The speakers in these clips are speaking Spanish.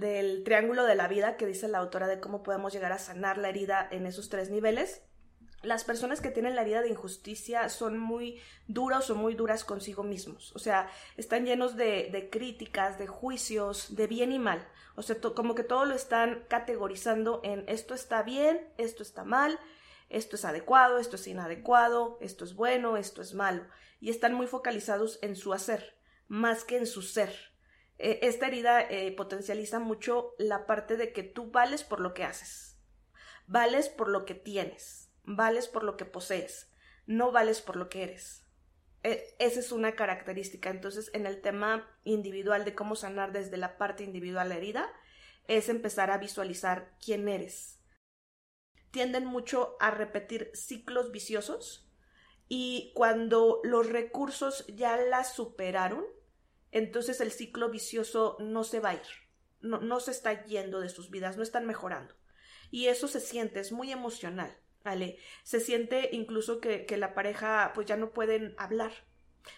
del triángulo de la vida que dice la autora de cómo podemos llegar a sanar la herida en esos tres niveles las personas que tienen la herida de injusticia son muy duras o muy duras consigo mismos. O sea, están llenos de, críticas, de juicios, de bien y mal. O sea, como que todo lo están categorizando en esto está bien, esto está mal, esto es adecuado, esto es inadecuado, esto es bueno, esto es malo. Y están muy focalizados en su hacer, más que en su ser. E, esta herida eh, potencializa mucho la parte de que tú vales por lo que haces, vales por lo que tienes vales por lo que posees, no vales por lo que eres. E, esa es una característica. Entonces, en el tema individual de cómo sanar desde la parte individual la herida, es empezar a visualizar quién eres. Tienden mucho a repetir ciclos viciosos y cuando los recursos ya la superaron, entonces el ciclo vicioso no se va a ir, no, no se está yendo de sus vidas, no están mejorando. Y eso se siente, es muy emocional. ¿vale? Se siente incluso que, la pareja pues ya no pueden hablar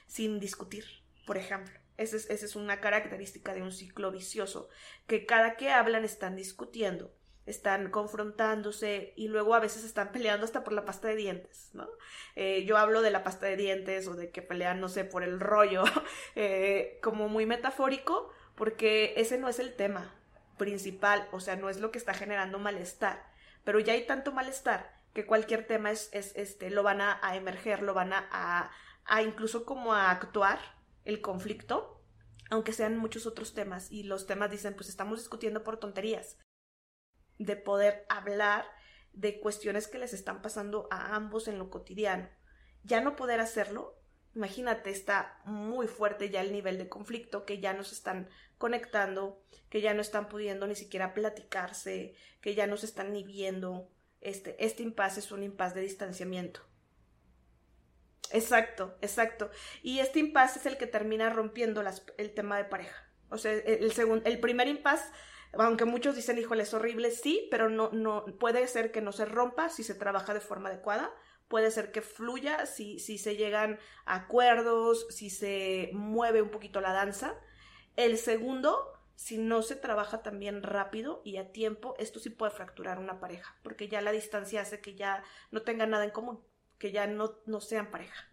sin discutir, por ejemplo. Esa es, esa es una característica de un ciclo vicioso, que cada que hablan están discutiendo, están confrontándose y luego a veces están peleando hasta por la pasta de dientes, ¿no? Eh, yo hablo de la pasta de dientes o de que pelean, no sé, por el rollo, eh, como muy metafórico, porque ese no es el tema principal, o sea, no es lo que está generando malestar, pero ya hay tanto malestar que cualquier tema es, este, lo van a, emerger, lo van a, a, incluso como a actuar el conflicto, aunque sean muchos otros temas. Y los temas dicen, pues estamos discutiendo por tonterías, de poder hablar de cuestiones que les están pasando a ambos en lo cotidiano. Ya no poder hacerlo, imagínate, está muy fuerte ya el nivel de conflicto, que ya no se están conectando, que ya no están pudiendo ni siquiera platicarse, que ya no se están ni viendo, este, este impasse es un impasse de distanciamiento. Exacto, exacto. Y este impasse es el que termina rompiendo el tema de pareja. O sea, el, segundo, el primer impasse, aunque muchos dicen, híjole, es horrible, sí, pero no, no, puede ser que no se rompa si se trabaja de forma adecuada. Puede ser que fluya si, si se llegan a acuerdos, si se mueve un poquito la danza. El segundo si no se trabaja también rápido y a tiempo, esto sí puede fracturar una pareja, porque ya la distancia hace que ya no tengan nada en común, que ya no, no sean pareja.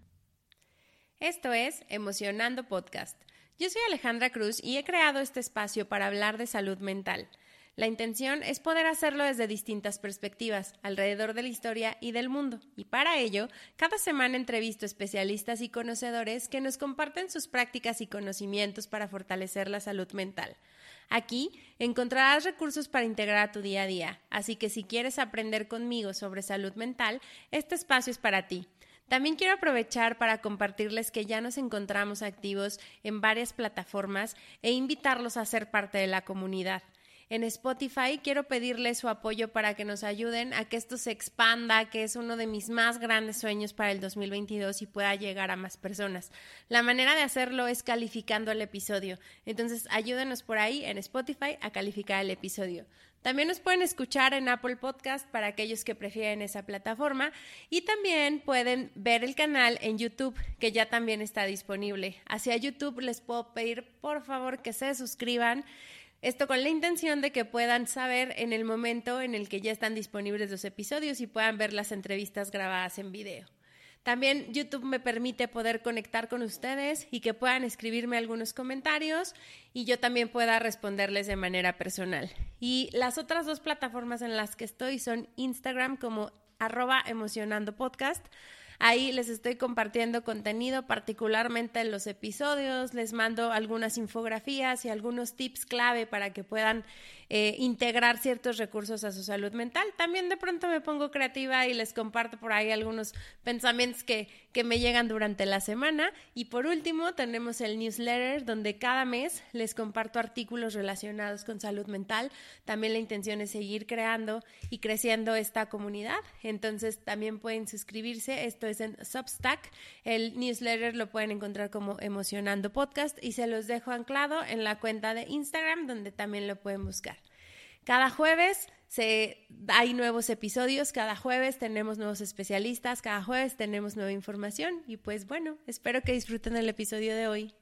Esto es Emocionando Podcast. Yo soy Alejandra Cruz y he creado este espacio para hablar de salud mental. La intención es poder hacerlo desde distintas perspectivas, alrededor de la historia y del mundo. Y para ello, cada semana entrevisto especialistas y conocedores que nos comparten sus prácticas y conocimientos para fortalecer la salud mental. Aquí encontrarás recursos para integrar a tu día a día, así que si quieres aprender conmigo sobre salud mental, este espacio es para ti. También quiero aprovechar para compartirles que ya nos encontramos activos en varias plataformas e invitarlos a ser parte de la comunidad en Spotify, quiero pedirles su apoyo para que nos ayuden a que esto se expanda, que es uno de mis más grandes sueños para el 2022 y pueda llegar a más personas. La manera de hacerlo es calificando el episodio. Entonces, ayúdenos por ahí en Spotify a calificar el episodio. También nos pueden escuchar en Apple Podcast para aquellos que prefieren esa plataforma y también pueden ver el canal en YouTube que ya también está disponible. Hacia YouTube les puedo pedir por favor que se suscriban esto con la intención de que puedan saber en el momento en el que ya están disponibles los episodios y puedan ver las entrevistas grabadas en video. También YouTube me permite poder conectar con ustedes y que puedan escribirme algunos comentarios y yo también pueda responderles de manera personal. Y las otras dos plataformas en las que estoy son Instagram como arroba emocionando podcast Ahí les estoy compartiendo contenido, particularmente en los episodios, les mando algunas infografías y algunos tips clave para que puedan eh, integrar ciertos recursos a su salud mental. También de pronto me pongo creativa y les comparto por ahí algunos pensamientos que, que me llegan durante la semana. Y por último, tenemos el newsletter donde cada mes les comparto artículos relacionados con salud mental. También la intención es seguir creando y creciendo esta comunidad. Entonces también pueden suscribirse. Esto es en Substack. El newsletter lo pueden encontrar como Emocionando Podcast y se los dejo anclado en la cuenta de Instagram donde también lo pueden buscar. Cada jueves se, hay nuevos episodios, cada jueves tenemos nuevos especialistas, cada jueves tenemos nueva información y pues bueno, espero que disfruten el episodio de hoy.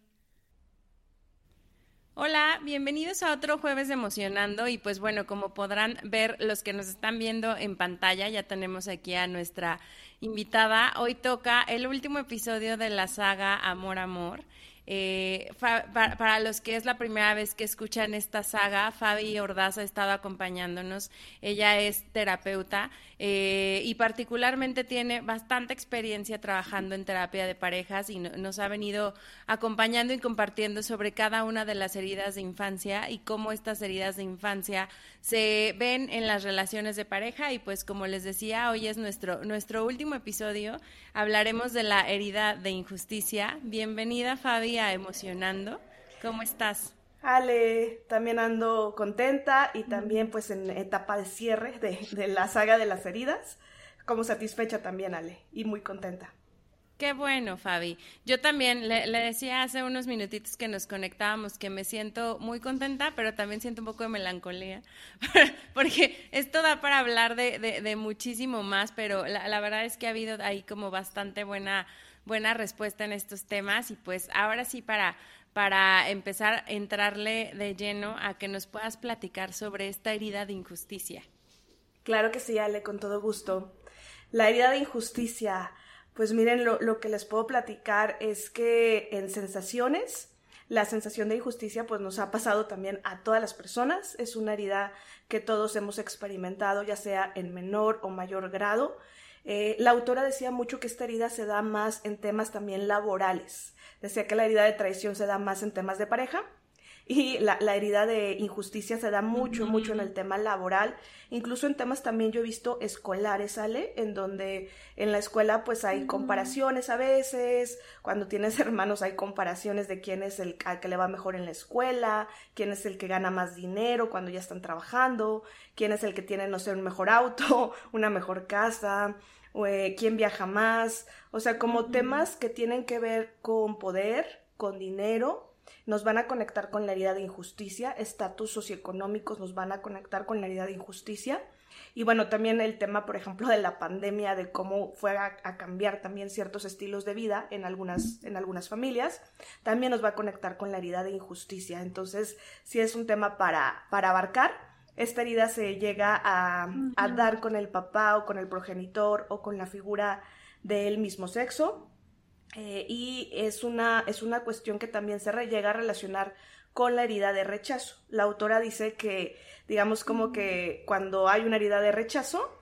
Hola, bienvenidos a otro jueves Emocionando y pues bueno, como podrán ver los que nos están viendo en pantalla, ya tenemos aquí a nuestra invitada. Hoy toca el último episodio de la saga Amor Amor. Eh, para, los que es la primera vez que escuchan esta saga, Fabi Ordaz ha estado acompañándonos. Ella es terapeuta eh, y particularmente tiene bastante experiencia trabajando en terapia de parejas y nos ha venido acompañando y compartiendo sobre cada una de las heridas de infancia y cómo estas heridas de infancia se ven en las relaciones de pareja. Y pues como les decía, hoy es nuestro, nuestro último episodio. Hablaremos de la herida de injusticia. Bienvenida Fabi Emocionando. ¿Cómo estás? Ale, también ando contenta y también pues en etapa de cierre de, la saga de las heridas, como satisfecha también Ale y muy contenta. Qué bueno, Fabi. Yo también le, decía hace unos minutitos que nos conectábamos que me siento muy contenta, pero también siento un poco de melancolía, porque esto da para hablar de, muchísimo más, pero la, la, verdad es que ha habido ahí como bastante buena buena respuesta en estos temas y pues ahora sí para, para empezar a entrarle de lleno a que nos puedas platicar sobre esta herida de injusticia. Claro que sí, Ale, con todo gusto. La herida de injusticia, pues miren, lo, lo que les puedo platicar es que en sensaciones, la sensación de injusticia pues nos ha pasado también a todas las personas, es una herida que todos hemos experimentado, ya sea en menor o mayor grado, eh, la autora decía mucho que esta herida se da más en temas también laborales. Decía que la herida de traición se da más en temas de pareja y la, herida de injusticia se da mucho, mucho en el tema laboral, incluso en temas también yo he visto escolares, ¿sale? En donde en la escuela pues hay comparaciones a veces, cuando tienes hermanos hay comparaciones de quién es el al que le va mejor en la escuela, quién es el que gana más dinero cuando ya están trabajando, quién es el que tiene, no sé, un mejor auto, una mejor casa, eh, quién viaja más, o sea, como temas que tienen que ver con poder, con dinero, nos van a conectar con la herida de injusticia, estatus socioeconómicos nos van a conectar con la herida de injusticia. Y bueno, también el tema, por ejemplo, de la pandemia, de cómo fue a, cambiar también ciertos estilos de vida en algunas, en algunas familias, también nos va a conectar con la herida de injusticia. Entonces, sí es un tema para, para abarcar esta herida se llega a, dar con el papá o con el progenitor o con la figura del mismo sexo. Eh, y es una, es una cuestión que también se llega a relacionar con la herida de rechazo. La autora dice que, digamos, como que cuando hay una herida de rechazo,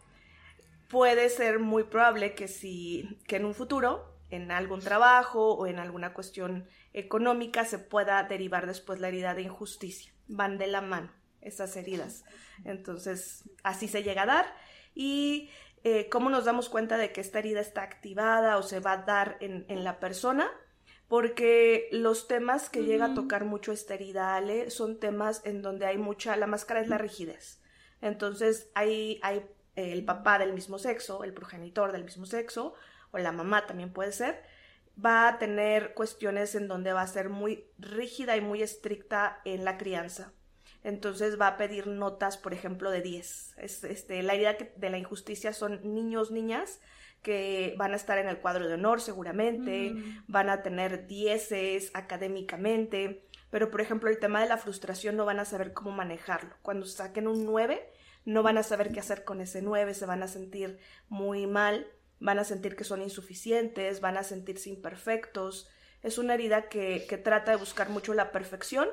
puede ser muy probable que si, que en un futuro, en algún trabajo o en alguna cuestión económica, se pueda derivar después la herida de injusticia. Van de la mano esas heridas. Entonces, así se llega a dar. Y eh, cómo nos damos cuenta de que esta herida está activada o se va a dar en, la persona, porque los temas que llega a tocar mucho esta herida, Ale, son temas en donde hay mucha, la máscara es la rigidez. Entonces, hay, hay el papá del mismo sexo, el progenitor del mismo sexo, o la mamá también puede ser, va a tener cuestiones en donde va a ser muy rígida y muy estricta en la crianza entonces va a pedir notas, por ejemplo, de 10. este, la idea de la injusticia son niños, niñas que van a estar en el cuadro de honor seguramente, mm. van a tener dieces académicamente, pero por ejemplo el tema de la frustración no van a saber cómo manejarlo. Cuando saquen un 9, no van a saber qué hacer con ese 9, se van a sentir muy mal, van a sentir que son insuficientes, van a sentirse imperfectos. Es una herida que, que trata de buscar mucho la perfección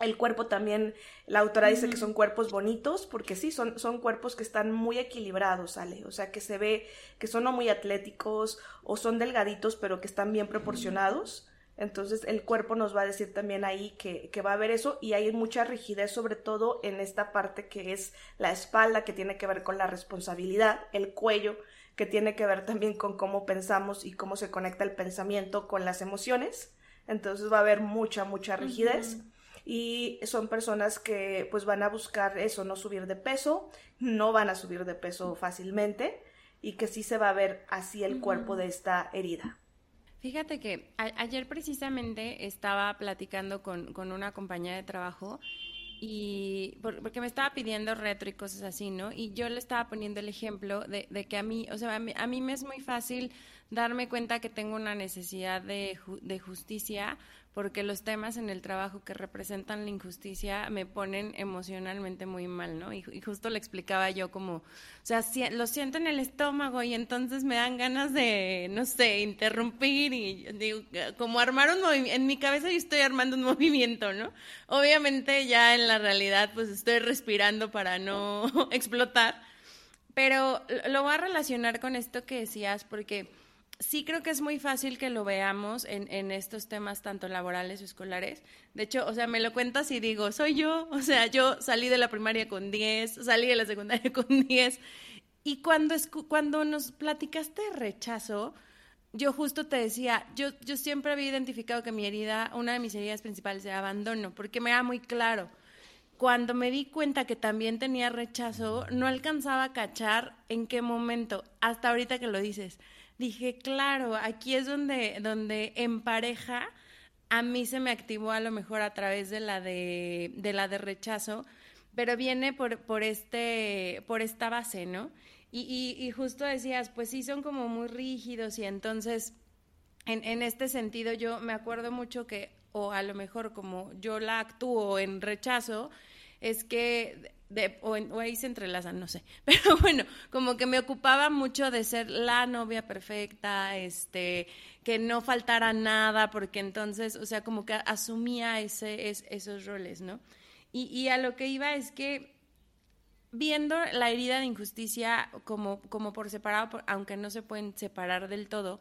el cuerpo también, la autora dice que son cuerpos bonitos, porque sí, son, son cuerpos que están muy equilibrados, ¿sale? O sea, que se ve que son no muy atléticos o son delgaditos, pero que están bien proporcionados. Entonces, el cuerpo nos va a decir también ahí que, que va a haber eso y hay mucha rigidez, sobre todo en esta parte que es la espalda, que tiene que ver con la responsabilidad, el cuello, que tiene que ver también con cómo pensamos y cómo se conecta el pensamiento con las emociones. Entonces, va a haber mucha, mucha rigidez y son personas que pues van a buscar eso, no subir de peso, no van a subir de peso fácilmente y que sí se va a ver así el cuerpo de esta herida. Fíjate que ayer precisamente estaba platicando con, con una compañera de trabajo y porque me estaba pidiendo retro y cosas así, ¿no? Y yo le estaba poniendo el ejemplo de, de que a mí, o sea, a mí, a mí, me es muy fácil darme cuenta que tengo una necesidad de, de justicia porque los temas en el trabajo que representan la injusticia me ponen emocionalmente muy mal, ¿no? Y, justo le explicaba yo como, o sea, lo siento en el estómago y entonces me dan ganas de, no sé, interrumpir y digo, como armar un movimiento, en mi cabeza yo estoy armando un movimiento, ¿no? Obviamente ya en la realidad pues estoy respirando para no explotar, pero lo voy a relacionar con esto que decías porque sí creo que es muy fácil que lo veamos en, estos temas tanto laborales o escolares. De hecho, o sea, me lo cuentas y digo, soy yo. O sea, yo salí de la primaria con 10, salí de la secundaria con 10. Y cuando, cuando nos platicaste rechazo, yo justo te decía, yo, yo siempre había identificado que mi herida, una de mis heridas principales era abandono, porque me era muy claro. Cuando me di cuenta que también tenía rechazo, no alcanzaba a cachar en qué momento, hasta ahorita que lo dices dije, claro, aquí es donde, donde en pareja a mí se me activó a lo mejor a través de la de, de la de rechazo, pero viene por, por, este, por esta base, ¿no? Y, y, justo decías, pues sí, son como muy rígidos y entonces, en, en este sentido, yo me acuerdo mucho que, o a lo mejor como yo la actúo en rechazo, es que o, ahí se entrelazan, no sé. Pero bueno, como que me ocupaba mucho de ser la novia perfecta, este, que no faltara nada, porque entonces, o sea, como que asumía ese, esos roles, ¿no? Y, y a lo que iba es que viendo la herida de injusticia como, como por separado, aunque no se pueden separar del todo,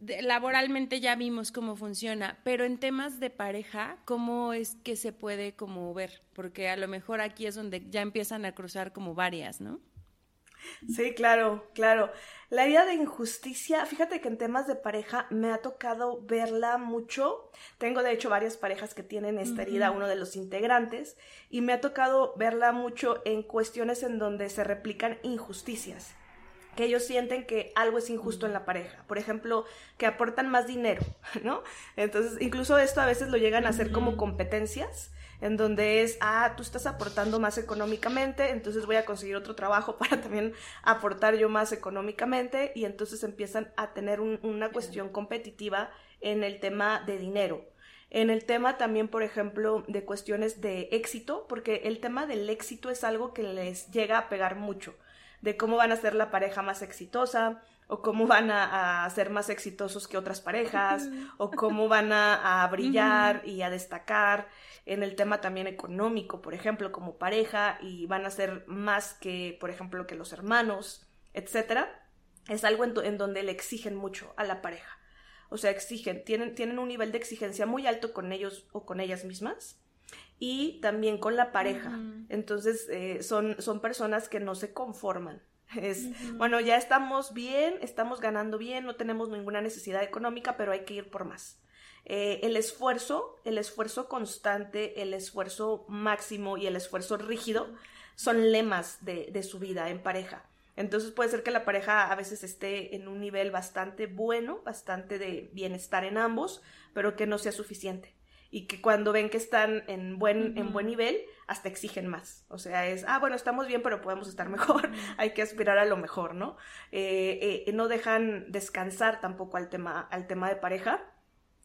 laboralmente ya vimos cómo funciona, pero en temas de pareja, ¿cómo es que se puede como ver? Porque a lo mejor aquí es donde ya empiezan a cruzar como varias, ¿no? Sí, claro, claro. La idea de injusticia, fíjate que en temas de pareja me ha tocado verla mucho. Tengo de hecho varias parejas que tienen esta herida, uno de los integrantes, y me ha tocado verla mucho en cuestiones en donde se replican injusticias que ellos sienten que algo es injusto en la pareja. Por ejemplo, que aportan más dinero, ¿no? Entonces, incluso esto a veces lo llegan a hacer como competencias, en donde es, ah, tú estás aportando más económicamente, entonces voy a conseguir otro trabajo para también aportar yo más económicamente, y entonces empiezan a tener una cuestión competitiva en el tema de dinero. En el tema también, por ejemplo, de cuestiones de éxito, porque el tema del éxito es algo que les llega a pegar mucho de cómo van a ser la pareja más exitosa, o cómo van a, ser más exitosos que otras parejas, o cómo van a, brillar y a destacar en el tema también económico, por ejemplo, como pareja, y van a ser más que, por ejemplo, que los hermanos, etcétera, es algo en, en, donde le exigen mucho a la pareja. O sea, exigen, tienen, tienen un nivel de exigencia muy alto con ellos o con ellas mismas y también con la pareja. Entonces, eh, son, son personas que no se conforman. Es, bueno, ya estamos bien, estamos ganando bien, no tenemos ninguna necesidad económica, pero hay que ir por más. Eh, el esfuerzo, el esfuerzo constante, el esfuerzo máximo y el esfuerzo rígido son lemas de, de su vida en pareja. Entonces puede ser que la pareja a veces esté en un nivel bastante bueno, bastante de bienestar en ambos, pero que no sea suficiente y que cuando ven que están en buen, en buen nivel, hasta exigen más. O sea, es, ah, bueno, estamos bien, pero podemos estar mejor, hay que aspirar a lo mejor, ¿no? Eh, eh, no dejan descansar tampoco al tema, al tema de pareja.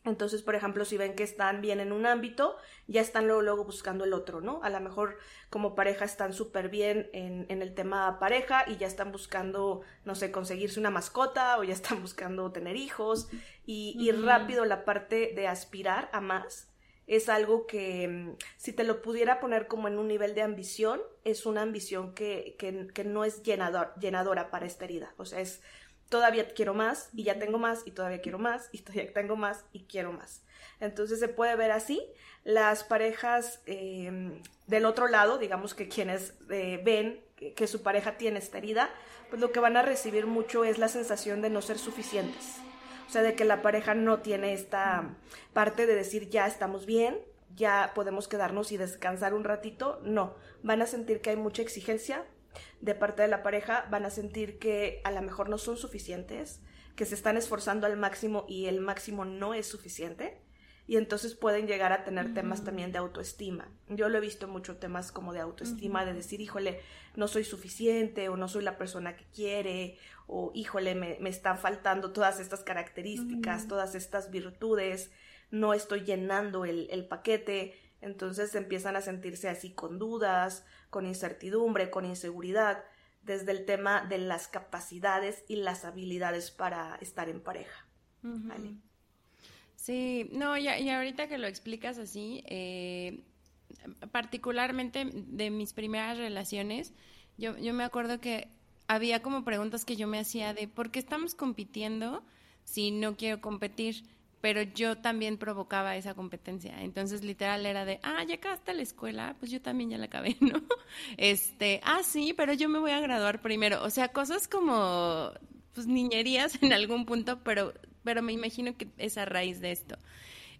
Entonces, por ejemplo, si ven que están bien en un ámbito, ya están luego, luego buscando el otro, ¿no? A lo mejor como pareja están súper bien en, en, el tema pareja y ya están buscando, no sé, conseguirse una mascota o ya están buscando tener hijos y, y rápido la parte de aspirar a más es algo que mm, si te lo pudiera poner como en un nivel de ambición, es una ambición que, que, no es llenador, llenadora para esta herida. O sea, es todavía quiero más y ya tengo más y todavía quiero más y todavía tengo más y quiero más. Entonces se puede ver así. Las parejas em, del otro lado, digamos que quienes eh, ven que, que su pareja tiene esta herida, pues lo que van a recibir mucho es la sensación de no ser suficientes sea, de que la pareja no tiene esta parte de decir ya estamos bien, ya podemos quedarnos y descansar un ratito. No, van a sentir que hay mucha exigencia de parte de la pareja, van a sentir que a lo mejor no son suficientes, que se están esforzando al máximo y el máximo no es suficiente. y entonces pueden llegar a tener temas también de autoestima. Yo lo he visto mucho temas como de autoestima, de decir, híjole, no soy suficiente o no soy la persona que quiere o híjole, me, me están faltando todas estas características, todas estas virtudes, no estoy llenando el, el paquete, entonces empiezan a sentirse así con dudas, con incertidumbre, con inseguridad, desde el tema de las capacidades y las habilidades para estar en pareja. Sí, no, y, y, ahorita que lo explicas así, eh, particularmente de mis primeras relaciones, yo, yo me acuerdo que había como preguntas que yo me hacía de ¿por qué estamos compitiendo si no quiero competir? Pero yo también provocaba esa competencia. Entonces, literal era de, ah, ya acabaste la escuela, pues yo también ya la acabé, ¿no? Este, ah, sí, pero yo me voy a graduar primero. O sea, cosas como, pues niñerías en algún punto, pero pero me imagino que es a raíz de esto.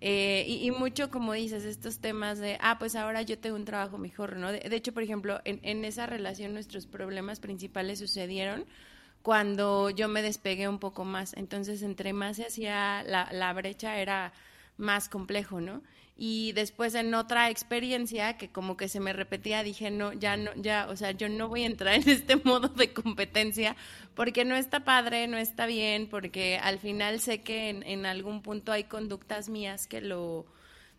Eh, y, mucho, como dices, estos temas de, ah, pues ahora yo tengo un trabajo mejor, ¿no? De, hecho, por ejemplo, en, en, esa relación nuestros problemas principales sucedieron cuando yo me despegué un poco más. Entonces, entre más se hacía la, la brecha, era más complejo, ¿no? Y después en otra experiencia que como que se me repetía dije no ya no ya o sea yo no voy a entrar en este modo de competencia porque no está padre no está bien porque al final sé que en, en algún punto hay conductas mías que lo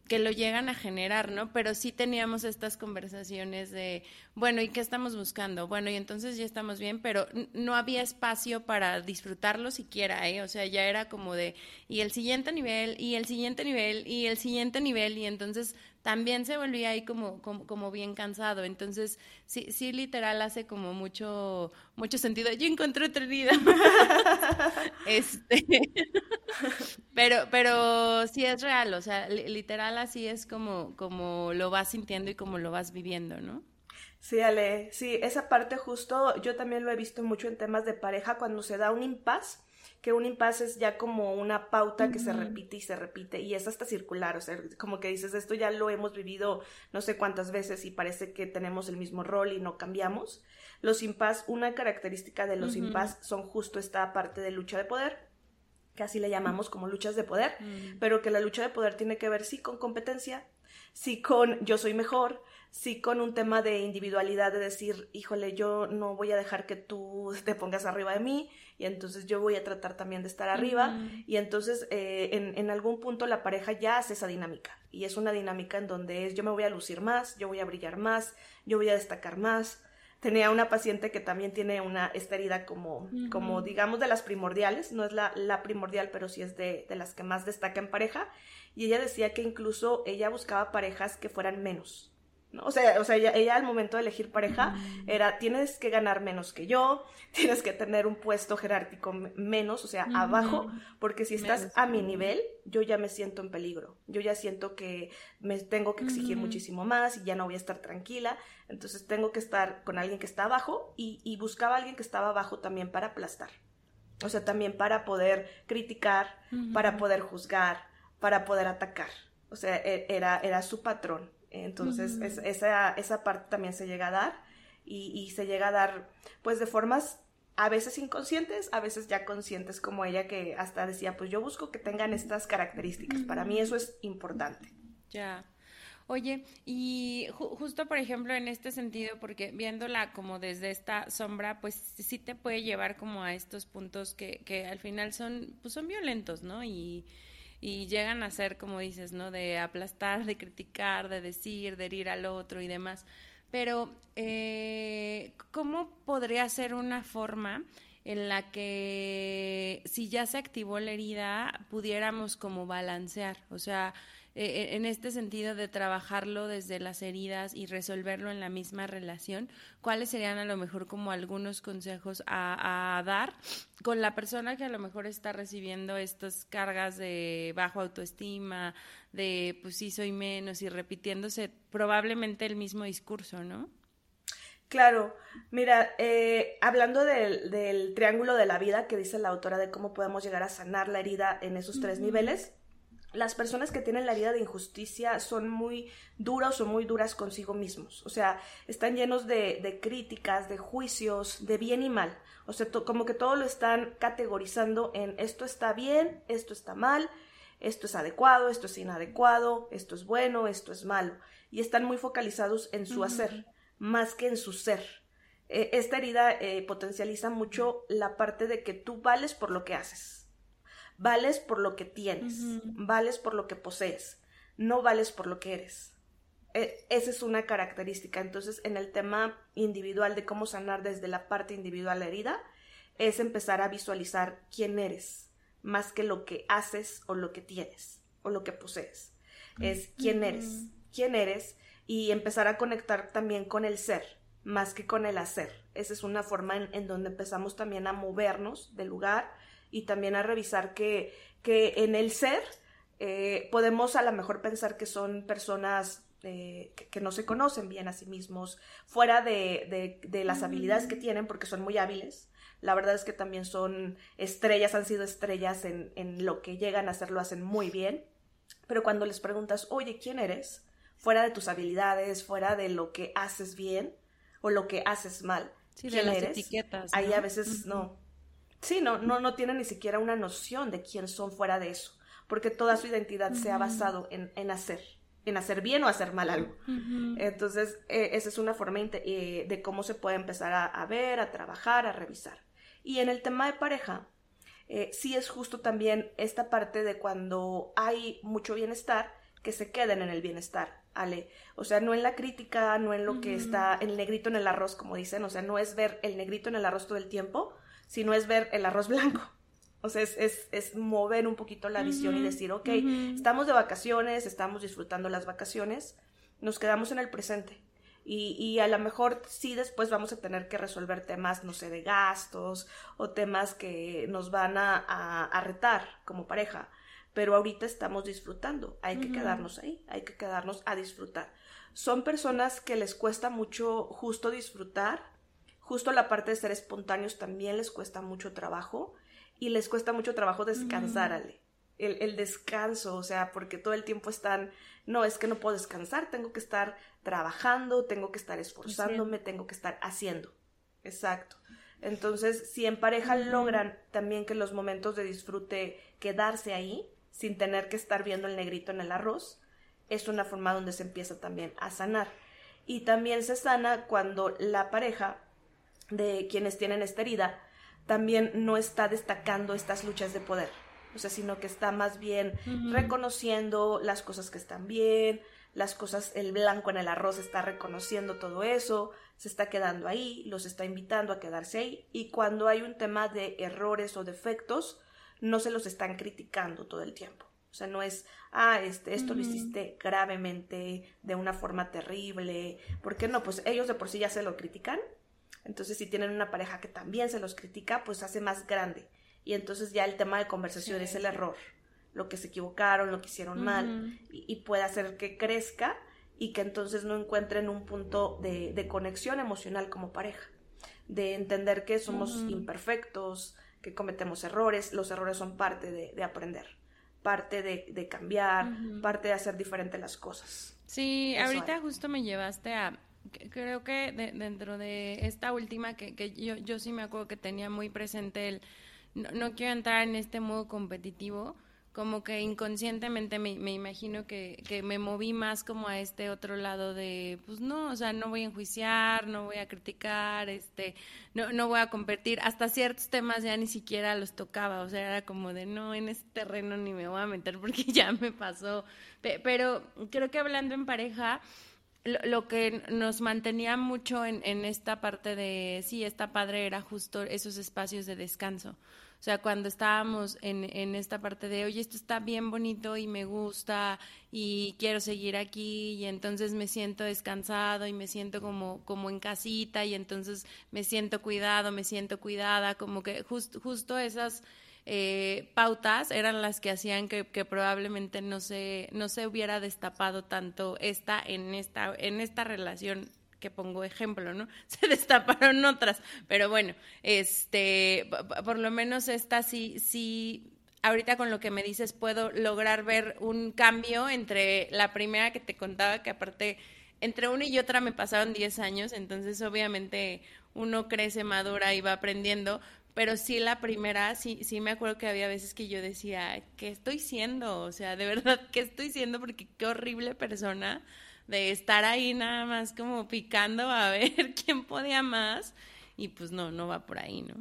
que lo llegan a generar, ¿no? Pero sí teníamos estas conversaciones de, bueno, ¿y qué estamos buscando? Bueno, y entonces ya estamos bien, pero no había espacio para disfrutarlo siquiera, ¿eh? O sea, ya era como de, y el siguiente nivel, y el siguiente nivel, y el siguiente nivel, y entonces también se volvía ahí como, como, como, bien cansado. Entonces, sí, sí, literal hace como mucho, mucho sentido. Yo encontré otra vida. este, pero, pero sí es real, o sea, literal así es como, como lo vas sintiendo y como lo vas viviendo, ¿no? Sí, Ale, sí, esa parte justo yo también lo he visto mucho en temas de pareja cuando se da un impas que un impasse es ya como una pauta que se repite y se repite y es hasta circular, o sea, como que dices, esto ya lo hemos vivido no sé cuántas veces y parece que tenemos el mismo rol y no cambiamos. Los impas, una característica de los impas son justo esta parte de lucha de poder, que así le llamamos como luchas de poder, mm. pero que la lucha de poder tiene que ver sí con competencia, sí con yo soy mejor, sí con un tema de individualidad, de decir, híjole, yo no voy a dejar que tú te pongas arriba de mí y entonces yo voy a tratar también de estar arriba y entonces eh, en, en, algún punto la pareja ya hace esa dinámica y es una dinámica en donde es yo me voy a lucir más, yo voy a brillar más, yo voy a destacar más. Tenía una paciente que también tiene una esta herida como, como digamos de las primordiales, no es la, la primordial, pero sí es de, de las que más destaca en pareja y ella decía que incluso ella buscaba parejas que fueran menos, o sea, o sea ella, al momento de elegir pareja era, tienes que ganar menos que yo, tienes que tener un puesto jerárquico menos, o sea, abajo, porque si estás a mi nivel, yo ya me siento en peligro, yo ya siento que me tengo que exigir muchísimo más y ya no voy a estar tranquila, entonces tengo que estar con alguien que está abajo y, y buscaba a alguien que estaba abajo también para aplastar, o sea, también para poder criticar, para poder juzgar, para poder atacar, o sea, e, era, era su patrón. Entonces, esa, esa parte también se llega a dar y, y, se llega a dar, pues, de formas a veces inconscientes, a veces ya conscientes, como ella que hasta decía, pues yo busco que tengan estas características. Para mí eso es importante. Ya. Oye, y justo por ejemplo en este sentido, porque viéndola como desde esta sombra, pues sí te puede llevar como a estos puntos que, que al final son, pues son violentos, ¿no? Y, y llegan a ser, como dices, ¿no? De aplastar, de criticar, de decir, de herir al otro y demás. Pero, eh, ¿cómo podría ser una forma en la que si ya se activó la herida pudiéramos como balancear? O sea, eh, eh, en este sentido de trabajarlo desde las heridas y resolverlo en la misma relación, ¿cuáles serían a lo mejor como algunos consejos a, dar con la persona que a lo mejor está recibiendo estas cargas de bajo autoestima, de pues sí soy menos y repitiéndose probablemente el mismo discurso, ¿no? Claro, mira, eh, hablando del, triángulo de la vida que dice la autora de cómo podemos llegar a sanar la herida en esos tres niveles, las personas que tienen la vida de injusticia son muy duros o muy duras consigo mismos. O sea, están llenos de, críticas, de juicios, de bien y mal. O sea, como que todo lo están categorizando en esto está bien, esto está mal, esto es adecuado, esto es inadecuado, esto es bueno, esto es malo, y están muy focalizados en su hacer, más que en su ser. E, esta herida eh, potencializa mucho la parte de que tú vales por lo que haces, vales por lo que tienes, vales por lo que posees, no vales por lo que eres. E, esa es una característica. Entonces, en el tema individual de cómo sanar desde la parte individual la herida, es empezar a visualizar quién eres, más que lo que haces o lo que tienes o lo que posees. Es quién eres, quién eres y empezar a conectar también con el ser, más que con el hacer. Esa es una forma en, donde empezamos también a movernos del lugar y también a revisar que, que en el ser eh, podemos a lo mejor pensar que son personas eh, que, no se conocen bien a sí mismos, fuera de, de, las habilidades que tienen, porque son muy hábiles. La verdad es que también son estrellas, han sido estrellas en, en lo que llegan a hacer, lo hacen muy bien. Pero cuando les preguntas, oye, ¿quién eres? Fuera de tus habilidades, fuera de lo que haces bien o lo que haces mal. Sí, de las etiquetas. Ahí a veces no. Sí, no, no, no tienen ni siquiera una noción de quién son fuera de eso, porque toda su identidad se ha basado en, en hacer en hacer bien o hacer mal algo. Entonces, eh, esa es una forma eh, de cómo se puede empezar a, ver, a trabajar, a revisar. Y en el tema de pareja, eh, sí es justo también esta parte de cuando hay mucho bienestar, que se queden en el bienestar, Ale. O sea, no en la crítica, no en lo que está el negrito en el arroz, como dicen, o sea, no es ver el negrito en el arroz todo el tiempo, sino es ver el arroz blanco. O sea, es, es, mover un poquito la visión y decir, ok, estamos de vacaciones, estamos disfrutando las vacaciones, nos quedamos en el presente. Y, y, a lo mejor sí después vamos a tener que resolver temas, no sé, de gastos o temas que nos van a, a, retar como pareja. Pero ahorita estamos disfrutando, hay que quedarnos ahí, hay que quedarnos a disfrutar. Son personas que les cuesta mucho justo disfrutar, justo la parte de ser espontáneos también les cuesta mucho trabajo y les cuesta mucho trabajo descansar, Ale. El, descanso, o sea, porque todo el tiempo están, no, es que no puedo descansar, tengo que estar trabajando, tengo que estar esforzándome, tengo que estar haciendo. Exacto. Entonces, si en pareja logran también que los momentos de disfrute quedarse ahí, sin tener que estar viendo el negrito en el arroz, es una forma donde se empieza también a sanar. Y también se sana cuando la pareja de quienes tienen esta herida también no está destacando estas luchas de poder, o sea, sino que está más bien reconociendo las cosas que están bien, las cosas, el blanco en el arroz está reconociendo todo eso, se está quedando ahí, los está invitando a quedarse ahí, y cuando hay un tema de errores o defectos, no se los están criticando todo el tiempo. O sea, no es, ah, este, esto lo hiciste gravemente, de una forma terrible. ¿Por qué no? Pues ellos de por sí ya se lo critican entonces, si tienen una pareja que también se los critica, pues hace más grande. Y entonces ya el tema de conversación es el error, lo que se equivocaron, lo que hicieron mal, y, puede hacer que crezca y que entonces no encuentren un punto de, conexión emocional como pareja, de entender que somos imperfectos, que cometemos errores, los errores son parte de, aprender, parte de, cambiar, parte de hacer diferente las cosas. Sí, ahorita justo me llevaste a, creo que dentro de esta última que, que yo, yo sí me acuerdo que tenía muy presente el no, quiero entrar en este modo competitivo como que inconscientemente me, me imagino que, que, me moví más como a este otro lado de, pues no, o sea, no voy a enjuiciar, no voy a criticar, este, no, no voy a competir, hasta ciertos temas ya ni siquiera los tocaba, o sea, era como de, no, en este terreno ni me voy a meter porque ya me pasó, pero creo que hablando en pareja, lo, que nos mantenía mucho en, en, esta parte de, sí, esta padre era justo esos espacios de descanso. O sea, cuando estábamos en, en esta parte de, oye, esto está bien bonito y me gusta y quiero seguir aquí y entonces me siento descansado y me siento como, como en casita y entonces me siento cuidado, me siento cuidada, como que justo esas eh, pautas eran las que hacían que, probablemente no se, no se hubiera destapado tanto esta en esta, en esta relación que pongo ejemplo, ¿no? Se destaparon otras, pero bueno, este, por lo menos esta sí, sí, ahorita con lo que me dices puedo lograr ver un cambio entre la primera que te contaba, que aparte entre una y otra me pasaron 10 años, entonces obviamente uno crece, madura y va aprendiendo, pero sí la primera, sí, sí me acuerdo que había veces que yo decía, ¿qué estoy siendo? O sea, de verdad, ¿qué estoy siendo? Porque qué horrible persona de estar ahí nada más como picando a ver quién podía más y pues no, no va por ahí, ¿no?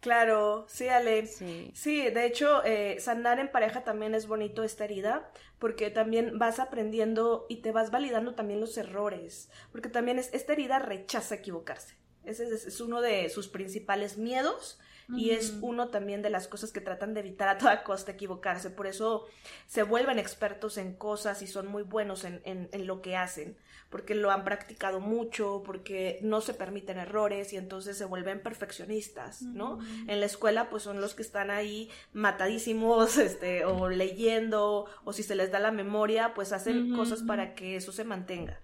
Claro, sí, Ale. Sí, de hecho, eh, sanar en pareja también es bonito esta herida, porque también vas aprendiendo y te vas validando también los errores, porque también es, esta herida rechaza equivocarse. Ese es, uno de sus principales miedos y es uno también de las cosas que tratan de evitar a toda costa equivocarse. Por eso se vuelven expertos en cosas y son muy buenos en, en, lo que hacen, porque lo han practicado mucho, porque no se permiten errores y entonces se vuelven perfeccionistas, ¿no? En la escuela pues son los que están ahí matadísimos, este, o leyendo, o si se les da la memoria, pues hacen cosas para que eso se mantenga.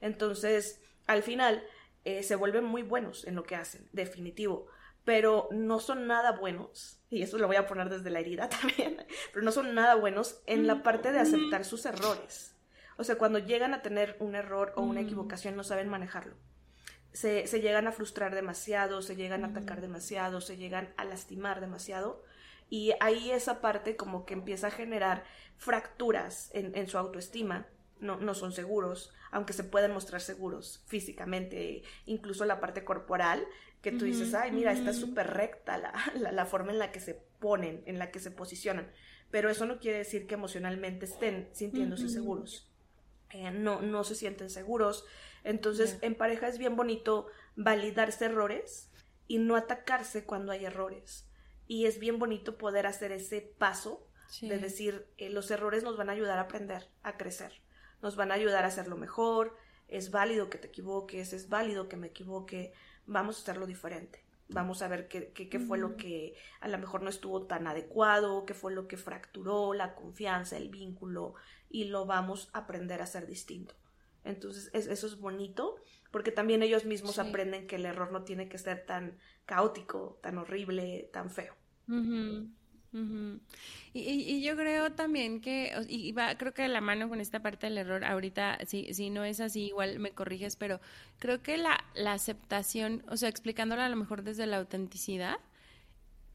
Entonces, al final, eh, se vuelven muy buenos en lo que hacen, definitivo, pero no son nada buenos, y eso lo voy a poner desde la herida también, pero no son nada buenos en la parte de aceptar sus errores. O sea, cuando llegan a tener un error o una mm. equivocación no saben manejarlo. Se, se llegan a frustrar demasiado, se llegan a atacar demasiado, se llegan a lastimar demasiado. Y ahí esa parte como que empieza a generar fracturas en, en su autoestima no, no son seguros, aunque se pueden mostrar seguros físicamente, incluso la parte corporal, que tú dices, ay, mira, está súper recta la, la, forma en la que se ponen, en la que se posicionan, pero eso no quiere decir que emocionalmente estén sintiéndose seguros. Eh, no, no se sienten seguros. Entonces, en pareja es bien bonito validarse errores y no atacarse cuando hay errores. Y es bien bonito poder hacer ese paso de decir, eh, los errores nos van a ayudar a aprender, a crecer nos van a ayudar a hacerlo mejor, es válido que te equivoques, es válido que me equivoque, vamos a hacerlo diferente. Vamos a ver qué, qué, fue lo que a lo mejor no estuvo tan adecuado, qué fue lo que fracturó la confianza, el vínculo, y lo vamos a aprender a hacer distinto. Entonces, eso es bonito, porque también ellos mismos aprenden que el error no tiene que ser tan caótico, tan horrible, tan feo y, yo creo también que, y va, creo que la mano con esta parte del error, ahorita, si, si no es así, igual me corriges, pero creo que la, la aceptación, o sea, explicándola a lo mejor desde la autenticidad,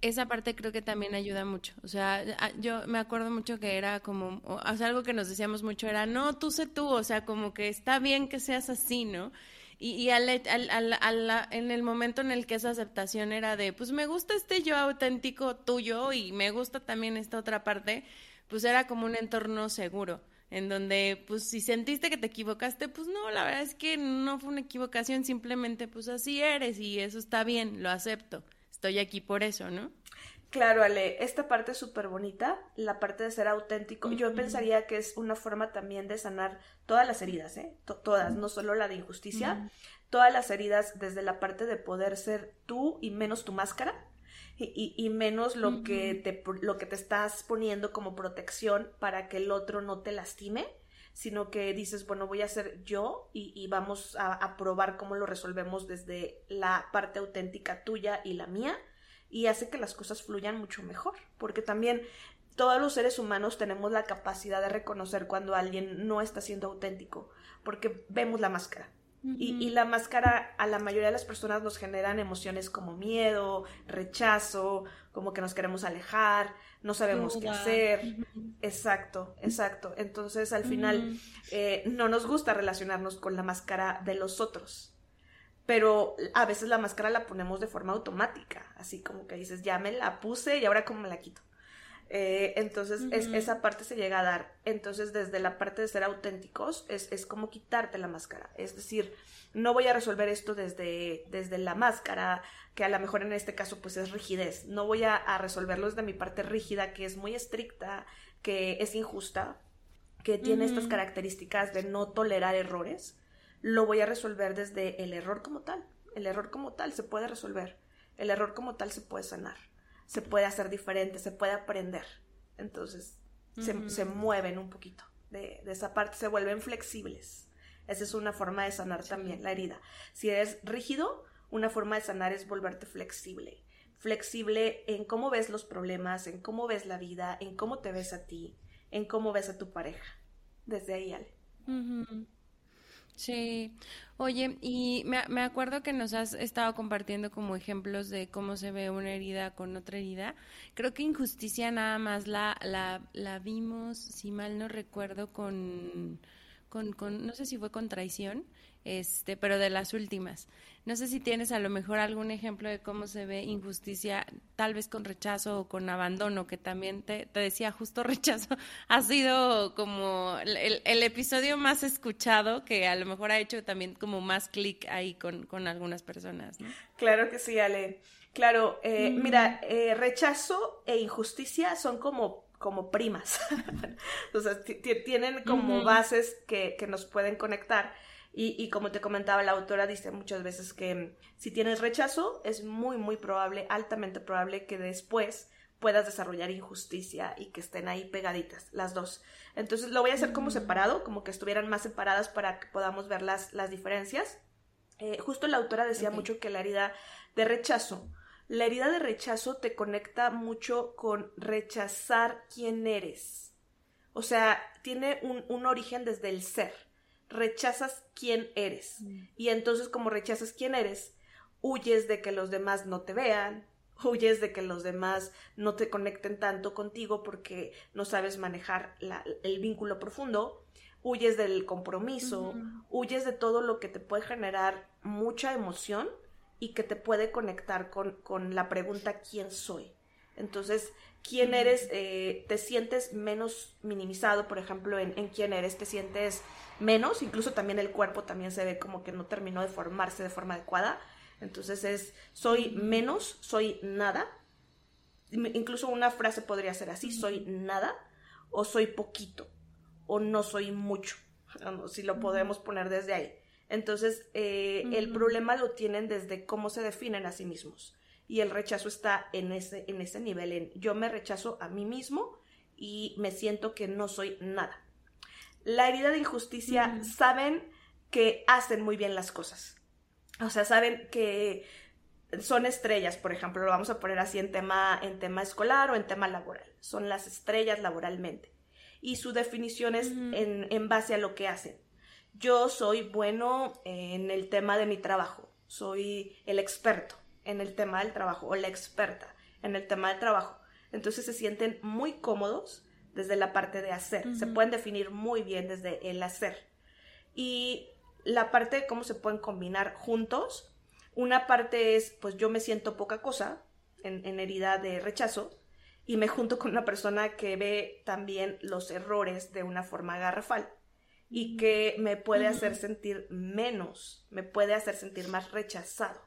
esa parte creo que también ayuda mucho. O sea, yo me acuerdo mucho que era como, o sea, algo que nos decíamos mucho era, no, tú sé tú, o sea, como que está bien que seas así, ¿no? Y, y al, al, en el momento en el que esa aceptación era de, pues me gusta este yo auténtico tuyo y me gusta también esta otra parte, pues era como un entorno seguro, en donde, pues si sentiste que te equivocaste, pues no, la verdad es que no fue una equivocación, simplemente pues así eres y eso está bien, lo acepto, estoy aquí por eso, ¿no? Claro, Ale, esta parte es súper bonita, la parte de ser auténtico. Yo pensaría que es una forma también de sanar todas las heridas, ¿eh? todas, no solo la de injusticia, todas las heridas desde la parte de poder ser tú y menos tu máscara y, y, menos lo, que te, lo que te estás poniendo como protección para que el otro no te lastime sino que dices, bueno, voy a ser yo y, y vamos a, a probar cómo lo resolvemos desde la parte auténtica tuya y la mía y hace que las cosas fluyan mucho mejor, porque también todos los seres humanos tenemos la capacidad de reconocer cuando alguien no está siendo auténtico, porque vemos la máscara. y, la máscara a la mayoría de las personas nos generan emociones como miedo, rechazo, como que nos queremos alejar, no sabemos qué hacer. Exacto, exacto. Entonces al final eh, no nos gusta relacionarnos con la máscara de los otros pero a veces la máscara la ponemos de forma automática, así como que dices, ya me la puse y ahora cómo me la quito. Eh, entonces esa parte se llega a dar. Entonces desde la parte de ser auténticos es, es, como quitarte la máscara. Es decir, no voy a resolver esto desde, desde la máscara, que a lo mejor en este caso pues es rigidez. No voy a, a resolverlo desde mi parte rígida, que es muy estricta, que es injusta, que tiene estas características de no tolerar errores lo voy a resolver desde el error como tal. El error como tal se puede resolver. El error como tal se puede sanar. Se puede hacer diferente, se puede aprender. Entonces, se, mueven un poquito de, esa parte, se vuelven flexibles. Esa es una forma de sanar también la herida. Si eres rígido, una forma de sanar es volverte flexible. Flexible en cómo ves los problemas, en cómo ves la vida, en cómo te ves a ti, en cómo ves a tu pareja. Desde ahí, Ale. Sí. Oye, y me, me, acuerdo que nos has estado compartiendo como ejemplos de cómo se ve una herida con otra herida. Creo que injusticia nada más la, la, la vimos, si mal no recuerdo, con, con, con, no sé si fue con traición, este, pero de las últimas. No sé si tienes a lo mejor algún ejemplo de cómo se ve injusticia, tal vez con rechazo o con abandono, que también te, te decía justo rechazo, ha sido como el, el, episodio más escuchado que a lo mejor ha hecho también como más clic ahí con, con, algunas personas. ¿no? Claro que sí, Ale. Claro, eh, mm. mira, eh, rechazo e injusticia son como como primas. o sea, tienen como bases que, que, nos pueden conectar. Y, como te comentaba, la autora dice muchas veces que si tienes rechazo, es muy, muy probable, altamente probable que después puedas desarrollar injusticia y que estén ahí pegaditas, las dos. Entonces lo voy a hacer como mm. separado, como que estuvieran más separadas para que podamos ver las, las diferencias. Eh, justo la autora decía mucho que la herida de rechazo, la herida de rechazo te conecta mucho con rechazar quién eres. O sea, tiene un, un origen desde el ser rechazas quién eres. Mm. Y entonces como rechazas quién eres, huyes de que los demás no te vean, huyes de que los demás no te conecten tanto contigo porque no sabes manejar el vínculo profundo, huyes del compromiso, huyes de todo lo que te puede generar mucha emoción y que te puede conectar con, con la pregunta ¿quién soy? Entonces, ¿quién eres? Eh, te sientes menos minimizado, por ejemplo, en, en quién eres, te sientes menos, incluso también el cuerpo también se ve como que no terminó de formarse de forma adecuada. Entonces es, soy menos, soy nada. Incluso una frase podría ser así, soy nada o soy poquito o no soy mucho, si lo podemos poner desde ahí. Entonces, eh, el problema lo tienen desde cómo se definen a sí mismos. Y el rechazo está en ese, en ese nivel, en yo me rechazo a mí mismo y me siento que no soy nada la herida de injusticia saben que hacen muy bien las cosas. O sea, saben que son estrellas, por ejemplo, lo vamos a poner así en tema, en tema escolar o en tema laboral. Son las estrellas laboralmente. Y su definición es en, en base a lo que hacen. Yo soy bueno en el tema de mi trabajo. Soy el experto en el tema del trabajo o la experta en el tema del trabajo. Entonces se sienten muy cómodos desde la parte de hacer. Se pueden definir muy bien desde el hacer. Y la parte de cómo se pueden combinar juntos. Una parte es, pues yo me siento poca cosa en, herida de rechazo y me junto con una persona que ve también los errores de una forma garrafal y que me puede hacer sentir menos, me puede hacer sentir más rechazado.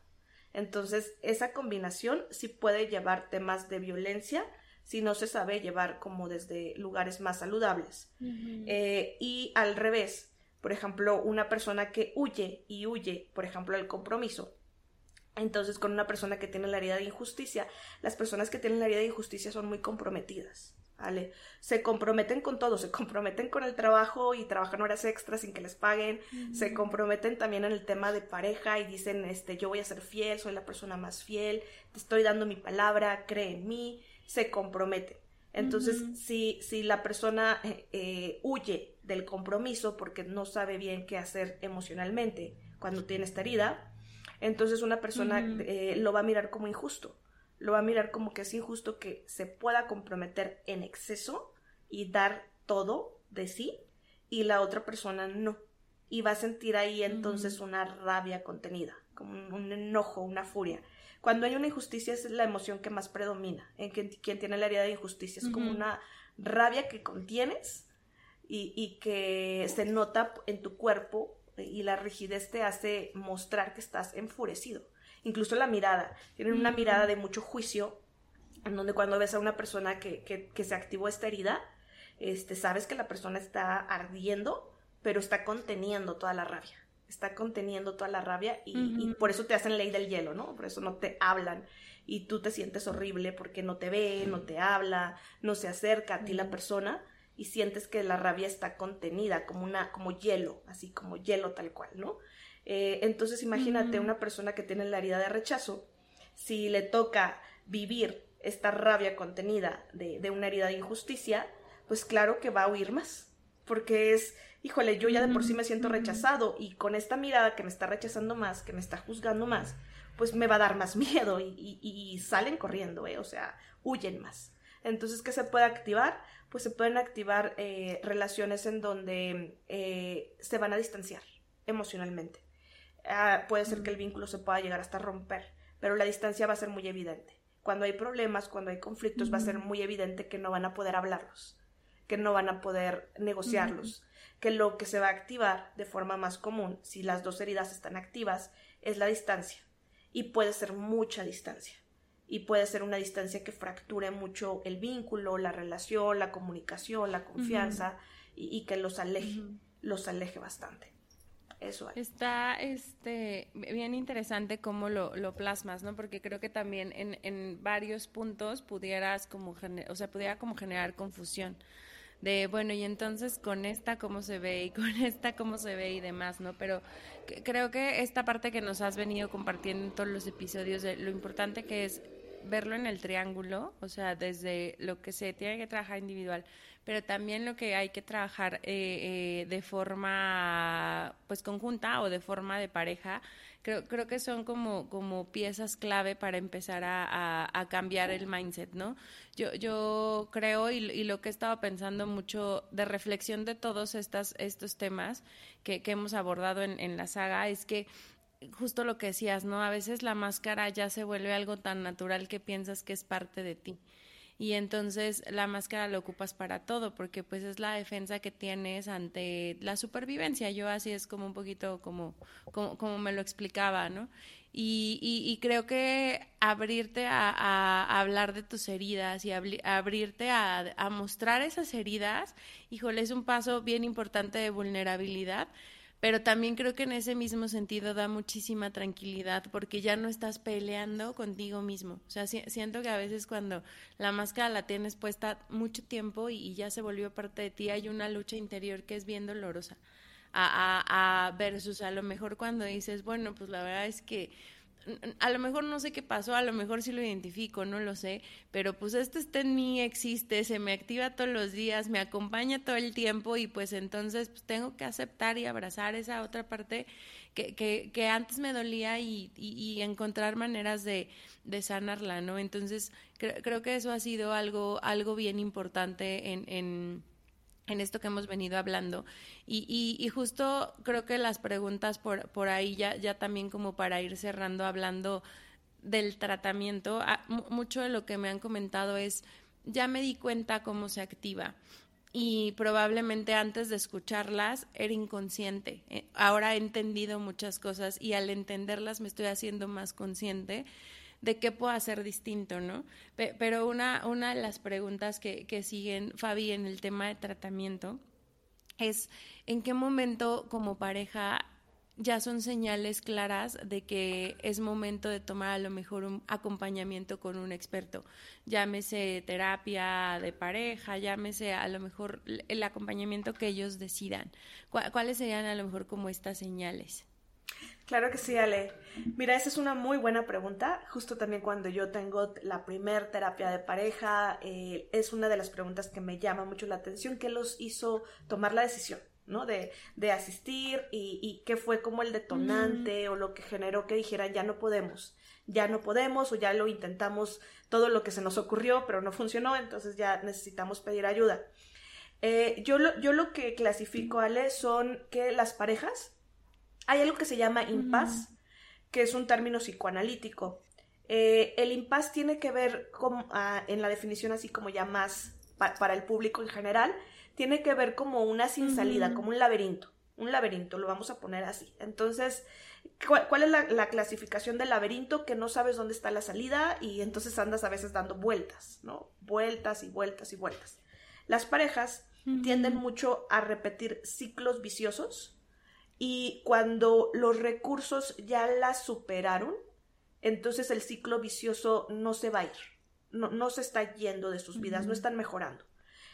Entonces, esa combinación sí puede llevar temas de violencia si no se sabe llevar como desde lugares más saludables. Eh, y al revés, por ejemplo, una persona que huye y huye, por ejemplo, del compromiso. Entonces, con una persona que tiene la herida de injusticia, las personas que tienen la herida de injusticia son muy comprometidas. Se comprometen con todo, se comprometen con el trabajo y trabajan horas extras sin que les paguen, se comprometen también en el tema de pareja y dicen, este, yo voy a ser fiel, soy la persona más fiel, te estoy dando mi palabra, cree en mí, se compromete. Entonces, si, si la persona eh, eh, huye del compromiso porque no sabe bien qué hacer emocionalmente cuando tiene esta herida, entonces una persona eh, lo va a mirar como injusto. Lo va a mirar como que es injusto que se pueda comprometer en exceso y dar todo de sí y la otra persona no. Y va a sentir ahí entonces una rabia contenida, como un enojo, una furia. Cuando hay una injusticia es la emoción que más predomina en quien, tiene la herida de injusticia. Es como una rabia que contienes y, que se nota en tu cuerpo y la rigidez te hace mostrar que estás enfurecido. Incluso la mirada. Tienen una mirada de mucho juicio en donde cuando ves a una persona que, que, se activó esta herida, este, sabes que la persona está ardiendo, pero está conteniendo toda la rabia está conteniendo toda la rabia y, por eso te hacen ley del hielo, ¿no? Por eso no te hablan y tú te sientes horrible porque no te ve, no te habla, no se acerca a ti la persona y sientes que la rabia está contenida como una como hielo, así como hielo tal cual, ¿no? Eh, entonces imagínate una persona que tiene la herida de rechazo, si le toca vivir esta rabia contenida de, de una herida de injusticia, pues claro que va a huir más, porque es híjole, yo ya de por sí me siento rechazado y con esta mirada que me está rechazando más, que me está juzgando más, pues me va a dar más miedo y, salen corriendo, ¿eh? o sea, huyen más. Entonces, ¿qué se puede activar? Pues se pueden activar eh, relaciones en donde eh, se van a distanciar emocionalmente. Ah, puede ser que el vínculo se pueda llegar hasta romper, pero la distancia va a ser muy evidente. Cuando hay problemas, cuando hay conflictos, va a ser muy evidente que no van a poder hablarlos, que no van a poder negociarlos, que lo que se va a activar de forma más común, si las dos heridas están activas, es la distancia. Y puede ser mucha distancia. Y puede ser una distancia que fracture mucho el vínculo, la relación, la comunicación, la confianza y, que los aleje, los aleje bastante. Eso Está este, bien interesante cómo lo, lo plasmas, ¿no? Porque creo que también en, en varios puntos pudieras como, o sea, pudiera como generar confusión de, bueno, y entonces con esta cómo se ve y con esta cómo se ve y demás, ¿no? Pero creo que esta parte que nos has venido compartiendo en todos los episodios de lo importante que es verlo en el triángulo, o sea, desde lo que se tiene que trabajar individual, pero también lo que hay que trabajar eh, eh, de forma pues conjunta o de forma de pareja, creo, creo que son como, como piezas clave para empezar a, a, cambiar el mindset, ¿no? Yo, yo creo y, y, lo que he estado pensando mucho de reflexión de todos estos temas que, que hemos abordado en, en la saga es que justo lo que decías, ¿no? A veces la máscara ya se vuelve algo tan natural que piensas que es parte de ti y entonces la máscara la ocupas para todo porque pues es la defensa que tienes ante la supervivencia. Yo así es como un poquito como como, me lo explicaba no y, y, creo que abrirte a, hablar de tus heridas y abrirte a, a mostrar esas heridas híjole es un paso bien importante de vulnerabilidad pero también creo que en ese mismo sentido da muchísima tranquilidad porque ya no estás peleando contigo mismo. O sea, siento que a veces cuando la máscara la tienes puesta mucho tiempo y, ya se volvió parte de ti, hay una lucha interior que es bien dolorosa. A, a, a versus a lo mejor cuando dices, bueno, pues la verdad es que a lo mejor no sé qué pasó, a lo mejor sí lo identifico, no lo sé, pero pues esto está en mí, existe, se me activa todos los días, me acompaña todo el tiempo y pues entonces pues, tengo que aceptar y abrazar esa otra parte que, que, que antes me dolía y, y, encontrar maneras de, sanarla, ¿no? Entonces creo que eso ha sido algo, algo bien importante en, en en esto que hemos venido hablando. Y, y, justo creo que las preguntas por, por ahí ya, ya también como para ir cerrando hablando del tratamiento, ah, mucho de lo que me han comentado es, ya me di cuenta cómo se activa y probablemente antes de escucharlas era inconsciente. Eh, ahora he entendido muchas cosas y al entenderlas me estoy haciendo más consciente de qué puedo hacer distinto, ¿no? Pero una, una de las preguntas que, que siguen, Fabi, en el tema de tratamiento es en qué momento como pareja ya son señales claras de que es momento de tomar a lo mejor un acompañamiento con un experto. Llámese terapia de pareja, llámese a lo mejor el acompañamiento que ellos decidan. ¿Cuáles serían a lo mejor como estas señales? Claro que sí, Ale. Mira, esa es una muy buena pregunta. Justo también cuando yo tengo la primer terapia de pareja, eh, es una de las preguntas que me llama mucho la atención. ¿Qué los hizo tomar la decisión? ¿no? De, de asistir y, y, qué fue como el detonante o lo que generó que dijeran ya no podemos, ya no podemos o ya lo intentamos todo lo que se nos ocurrió pero no funcionó, entonces ya necesitamos pedir ayuda. Eh, yo, lo, yo lo que clasifico, Ale, son que las parejas hay algo que se llama impas, que es un término psicoanalítico. Eh, el impas tiene que ver con, ah, en la definición así como ya más para el público en general, tiene que ver como una sin salida, como un laberinto. Un laberinto, lo vamos a poner así. Entonces, ¿cuál, es la, clasificación del laberinto? Que no sabes dónde está la salida y entonces andas a veces dando vueltas, ¿no? Vueltas y vueltas y vueltas. Las parejas tienden mucho a repetir ciclos viciosos y cuando los recursos ya la superaron, entonces el ciclo vicioso no se va a ir, no, no se está yendo de sus vidas, no están mejorando.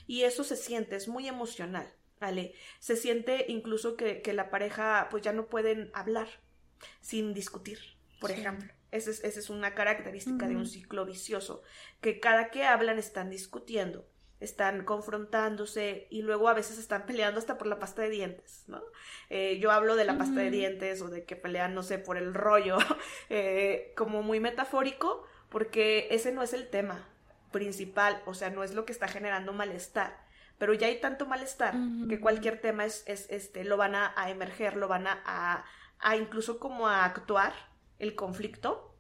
Y eso se siente, es muy emocional, ¿vale? Se siente incluso que, que la pareja pues ya no pueden hablar sin discutir, por ejemplo. Esa es, esa es, una característica de un ciclo vicioso, que cada que hablan están discutiendo están confrontándose y luego a veces están peleando hasta por la pasta de dientes, ¿no? Eh, yo hablo de la pasta de dientes o de que pelean, no sé, por el rollo, eh, como muy metafórico, porque ese no es el tema principal, o sea, no es lo que está generando malestar, pero ya hay tanto malestar que cualquier tema es, es, este, lo van a, emerger, lo van a, a incluso como a actuar el conflicto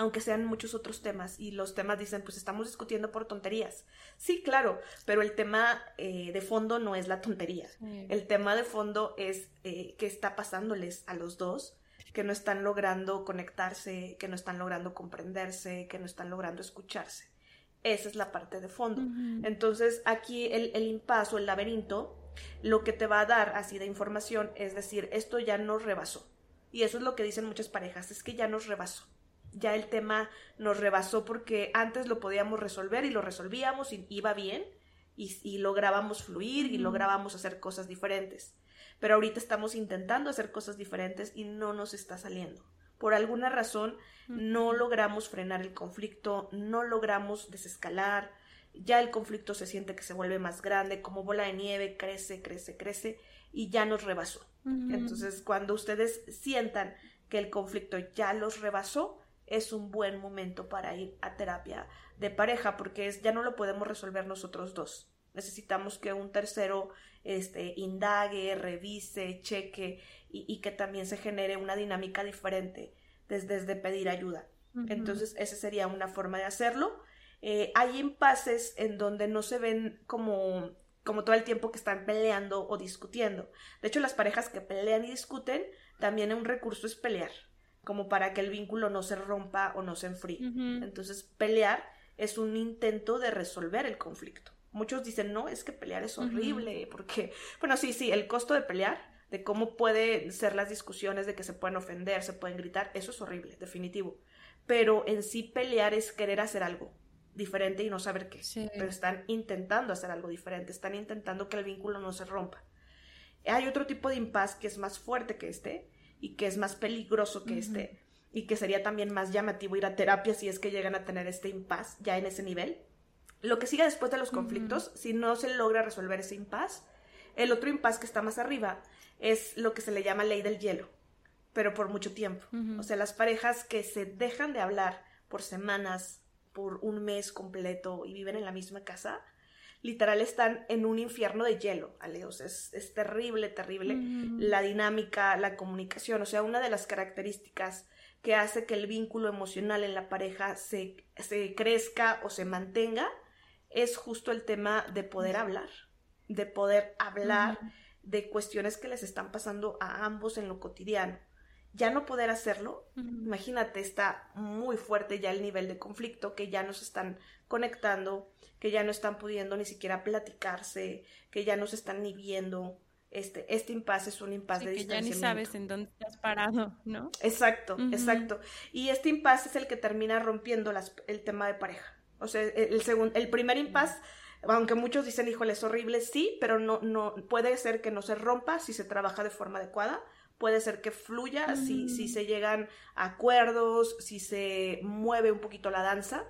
aunque sean muchos otros temas y los temas dicen, pues estamos discutiendo por tonterías. Sí, claro, pero el tema eh, de fondo no es la tontería. El tema de fondo es eh, qué está pasándoles a los dos, que no están logrando conectarse, que no están logrando comprenderse, que no están logrando escucharse. Esa es la parte de fondo. Entonces, aquí el, el impaso, el laberinto, lo que te va a dar así de información es decir, esto ya nos rebasó. Y eso es lo que dicen muchas parejas, es que ya nos rebasó ya el tema nos rebasó porque antes lo podíamos resolver y lo resolvíamos y iba bien y, lográbamos fluir y lográbamos hacer cosas diferentes. Pero ahorita estamos intentando hacer cosas diferentes y no nos está saliendo. Por alguna razón no logramos frenar el conflicto, no logramos desescalar, ya el conflicto se siente que se vuelve más grande, como bola de nieve, crece, crece, crece y ya nos rebasó. Entonces, cuando ustedes sientan que el conflicto ya los rebasó, es un buen momento para ir a terapia de pareja porque es, ya no lo podemos resolver nosotros dos. Necesitamos que un tercero este, indague, revise, cheque y, que también se genere una dinámica diferente desde, pedir ayuda. Entonces, esa sería una forma de hacerlo. Eh, hay impases en donde no se ven como, como todo el tiempo que están peleando o discutiendo. De hecho, las parejas que pelean y discuten, también un recurso es pelear como para que el vínculo no se rompa o no se enfríe. Entonces, pelear es un intento de resolver el conflicto. Muchos dicen, no, es que pelear es horrible, porque, bueno, sí, sí, el costo de pelear, de cómo pueden ser las discusiones, de que se pueden ofender, se pueden gritar, eso es horrible, definitivo. Pero en sí pelear es querer hacer algo diferente y no saber qué. Pero están intentando hacer algo diferente, están intentando que el vínculo no se rompa. Hay otro tipo de impas que es más fuerte que este, y que es más peligroso que este y que sería también más llamativo ir a terapia si es que llegan a tener este impas ya en ese nivel. Lo que sigue después de los conflictos, si no se logra resolver ese impas, el otro impas que está más arriba es lo que se le llama ley del hielo, pero por mucho tiempo. O sea, las parejas que se dejan de hablar por semanas, por un mes completo y viven en la misma casa, literal están en un infierno de hielo, Aleos. Es, es terrible, terrible la dinámica, la comunicación. O sea, una de las características que hace que el vínculo emocional en la pareja se, se crezca o se mantenga es justo el tema de poder hablar, de poder hablar de cuestiones que les están pasando a ambos en lo cotidiano. Ya no poder hacerlo, imagínate, está muy fuerte ya el nivel de conflicto, que ya nos están conectando, que ya no están pudiendo ni siquiera platicarse, que ya no se están ni viendo. Este, este impasse es un impasse de que ya ni sabes en dónde estás parado, ¿no? Exacto, exacto. Y este impasse es el que termina rompiendo las, el tema de pareja. O sea, el, segundo, el primer impasse, aunque muchos dicen, híjole, es horrible, sí, pero no, no, puede ser que no se rompa si se trabaja de forma adecuada puede ser que fluya si, si se llegan a acuerdos, si se mueve un poquito la danza.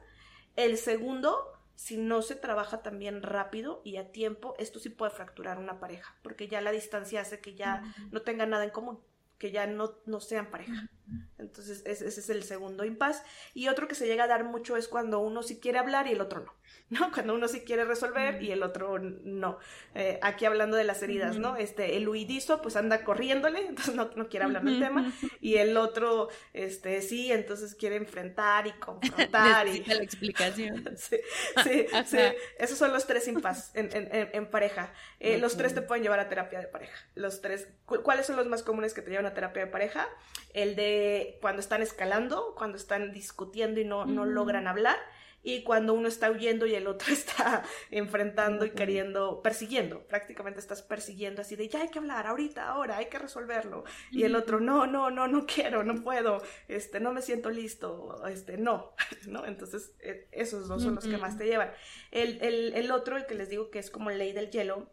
El segundo si no se trabaja también rápido y a tiempo, esto sí puede fracturar una pareja, porque ya la distancia hace que ya no tengan nada en común, que ya no, no sean pareja. Entonces, ese, es el segundo impas. Y otro que se llega a dar mucho es cuando uno sí quiere hablar y el otro no. ¿no? Cuando uno sí quiere resolver y el otro no. Eh, aquí hablando de las heridas, ¿no? Este, el huidizo pues anda corriéndole, entonces no, no quiere hablar del tema, y el otro, este, sí, entonces quiere enfrentar y confrontar. y la explicación. sí, sí, sí, esos son los tres impas en, en, pareja. Eh, los tres te pueden llevar a terapia de pareja. Los tres, ¿cuáles son los más comunes que te llevan a terapia de pareja? El de cuando están escalando, cuando están discutiendo y no, no logran hablar y cuando uno está huyendo y el otro está enfrentando y queriendo, persiguiendo, prácticamente estás persiguiendo así de ya hay que hablar ahorita, ahora hay que resolverlo y el otro no, no, no, no quiero, no puedo, este, no me siento listo, este, no, ¿no? Entonces e, esos dos son los que más te llevan. El, el, el otro, el que les digo que es como ley del hielo,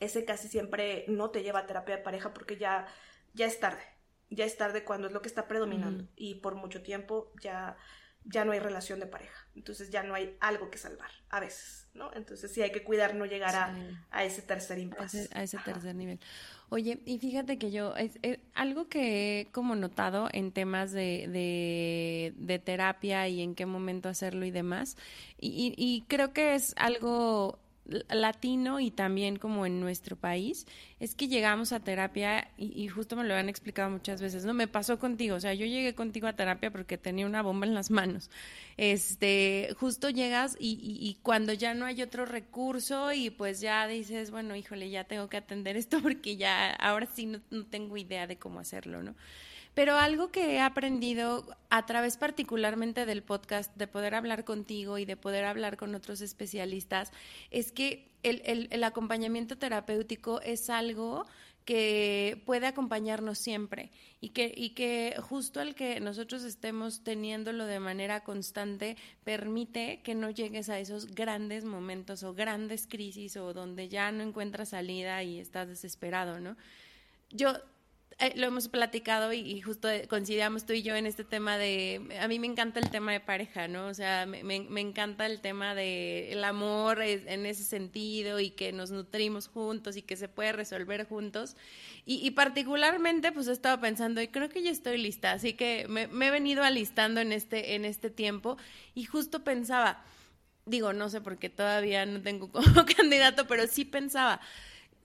ese casi siempre no te lleva a terapia de pareja porque ya, ya es tarde, ya es tarde cuando es lo que está predominando y por mucho tiempo ya ya no hay relación de pareja. Entonces ya no hay algo que salvar, a veces, ¿no? Entonces sí hay que cuidar no llegar a, ese tercer impasse. A ese, tercer nivel. Oye, y fíjate que yo, es, algo que he como notado en temas de, de, terapia y en qué momento hacerlo y demás, y, y creo que es algo latino y también como en nuestro país, es que llegamos a terapia y, justo me lo han explicado muchas veces, ¿no? Me pasó contigo, o sea, yo llegué contigo a terapia porque tenía una bomba en las manos. Este, justo llegas y, y, cuando ya no hay otro recurso y pues ya dices, bueno, híjole, ya tengo que atender esto porque ya ahora sí no tengo idea de cómo hacerlo, ¿no? Pero algo que he aprendido a través particularmente del podcast, de poder hablar contigo y de poder hablar con otros especialistas, es que el, el, acompañamiento terapéutico es algo que puede acompañarnos siempre y que, y que justo el que nosotros estemos teniéndolo de manera constante permite que no llegues a esos grandes momentos o grandes crisis o donde ya no encuentras salida y estás desesperado, ¿no? Yo eh, lo hemos platicado y, justo coincidíamos tú y yo en este tema de, a mí me encanta el tema de pareja, ¿no? O sea, me, me, encanta el tema de el amor en ese sentido y que nos nutrimos juntos y que se puede resolver juntos. Y, particularmente, pues he estado pensando y creo que ya estoy lista, así que me, me he venido alistando en este, en este tiempo y justo pensaba, digo, no sé porque todavía no tengo como candidato, pero sí pensaba,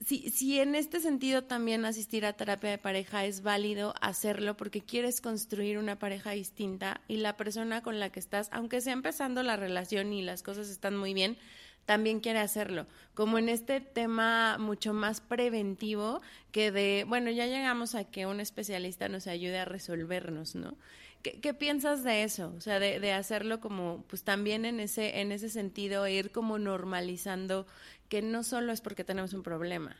si, si en este sentido también asistir a terapia de pareja es válido hacerlo porque quieres construir una pareja distinta y la persona con la que estás, aunque sea empezando la relación y las cosas están muy bien, también quiere hacerlo. Como en este tema mucho más preventivo que de, bueno, ya llegamos a que un especialista nos ayude a resolvernos, ¿no? ¿Qué, piensas de eso? O sea, de, de, hacerlo como, pues también en ese, en ese sentido, ir como normalizando que no solo es porque tenemos un problema.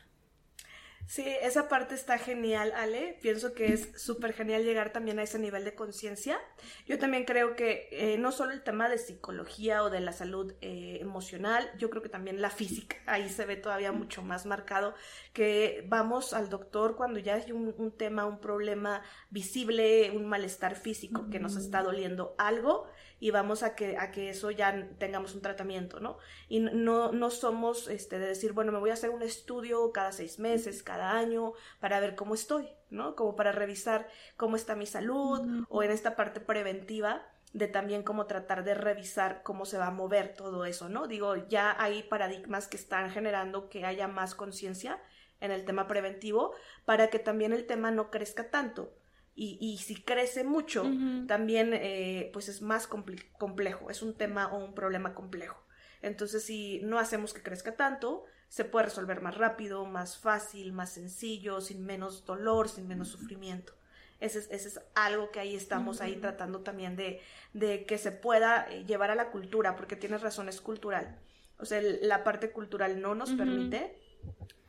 Sí, esa parte está genial, Ale. Pienso que es súper genial llegar también a ese nivel de conciencia. Yo también creo que eh, no solo el tema de psicología o de la salud eh, emocional, yo creo que también la física, ahí se ve todavía mucho más marcado, que vamos al doctor cuando ya hay un, un tema, un problema visible, un malestar físico, que nos está doliendo algo y vamos a que, a que eso ya tengamos un tratamiento, ¿no? Y no, no somos este, de decir, bueno, me voy a hacer un estudio cada seis meses, cada año, para ver cómo estoy, ¿no? Como para revisar cómo está mi salud o en esta parte preventiva de también cómo tratar de revisar cómo se va a mover todo eso, ¿no? Digo, ya hay paradigmas que están generando que haya más conciencia en el tema preventivo para que también el tema no crezca tanto y, y si crece mucho, también eh, pues es más complejo, es un tema o un problema complejo. Entonces, si no hacemos que crezca tanto, se puede resolver más rápido, más fácil, más sencillo, sin menos dolor, sin menos sufrimiento. Ese es, ese es algo que ahí estamos ahí tratando también de, de que se pueda eh, llevar a la cultura, porque tienes razón, es cultural. O sea, la parte cultural no nos permite,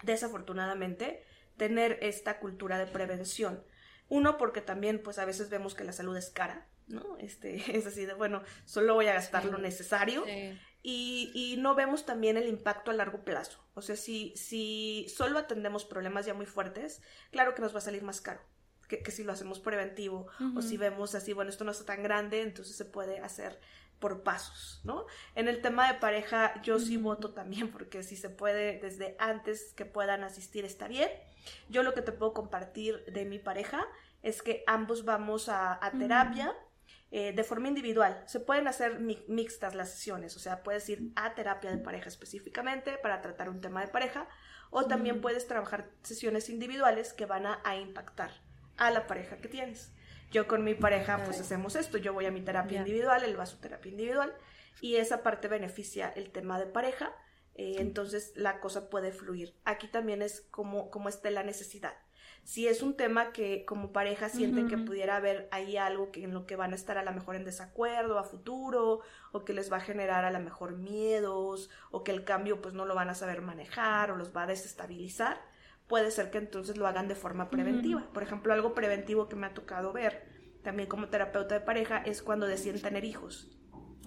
desafortunadamente, tener esta cultura de prevención. Uno, porque también, pues a veces vemos que la salud es cara, ¿no? Este, es así de, bueno, solo voy a gastar lo necesario. Y, y, no vemos también el impacto a largo plazo. O sea, si, si solo atendemos problemas ya muy fuertes, claro que nos va a salir más caro que, que si lo hacemos preventivo. O si vemos así, bueno, esto no está tan grande, entonces se puede hacer por pasos, ¿no? En el tema de pareja, yo sí voto también, porque si se puede desde antes que puedan asistir está bien. Yo lo que te puedo compartir de mi pareja es que ambos vamos a, terapia. Eh, de forma individual. Se pueden hacer mixtas las sesiones, o sea, puedes ir a terapia de pareja específicamente para tratar un tema de pareja, o también puedes trabajar sesiones individuales que van a impactar a la pareja que tienes. Yo con mi pareja pues hacemos esto, yo voy a mi terapia individual, él va a su terapia individual y esa parte beneficia el tema de pareja, eh, entonces la cosa puede fluir. Aquí también es como, como esté la necesidad. Si es un tema que como pareja sienten que pudiera haber ahí algo que en lo que van a estar a lo mejor en desacuerdo a futuro o que les va a generar a lo mejor miedos o que el cambio pues no lo van a saber manejar o los va a desestabilizar, puede ser que entonces lo hagan de forma preventiva. Por ejemplo, algo preventivo que me ha tocado ver también como terapeuta de pareja es cuando deciden tener hijos.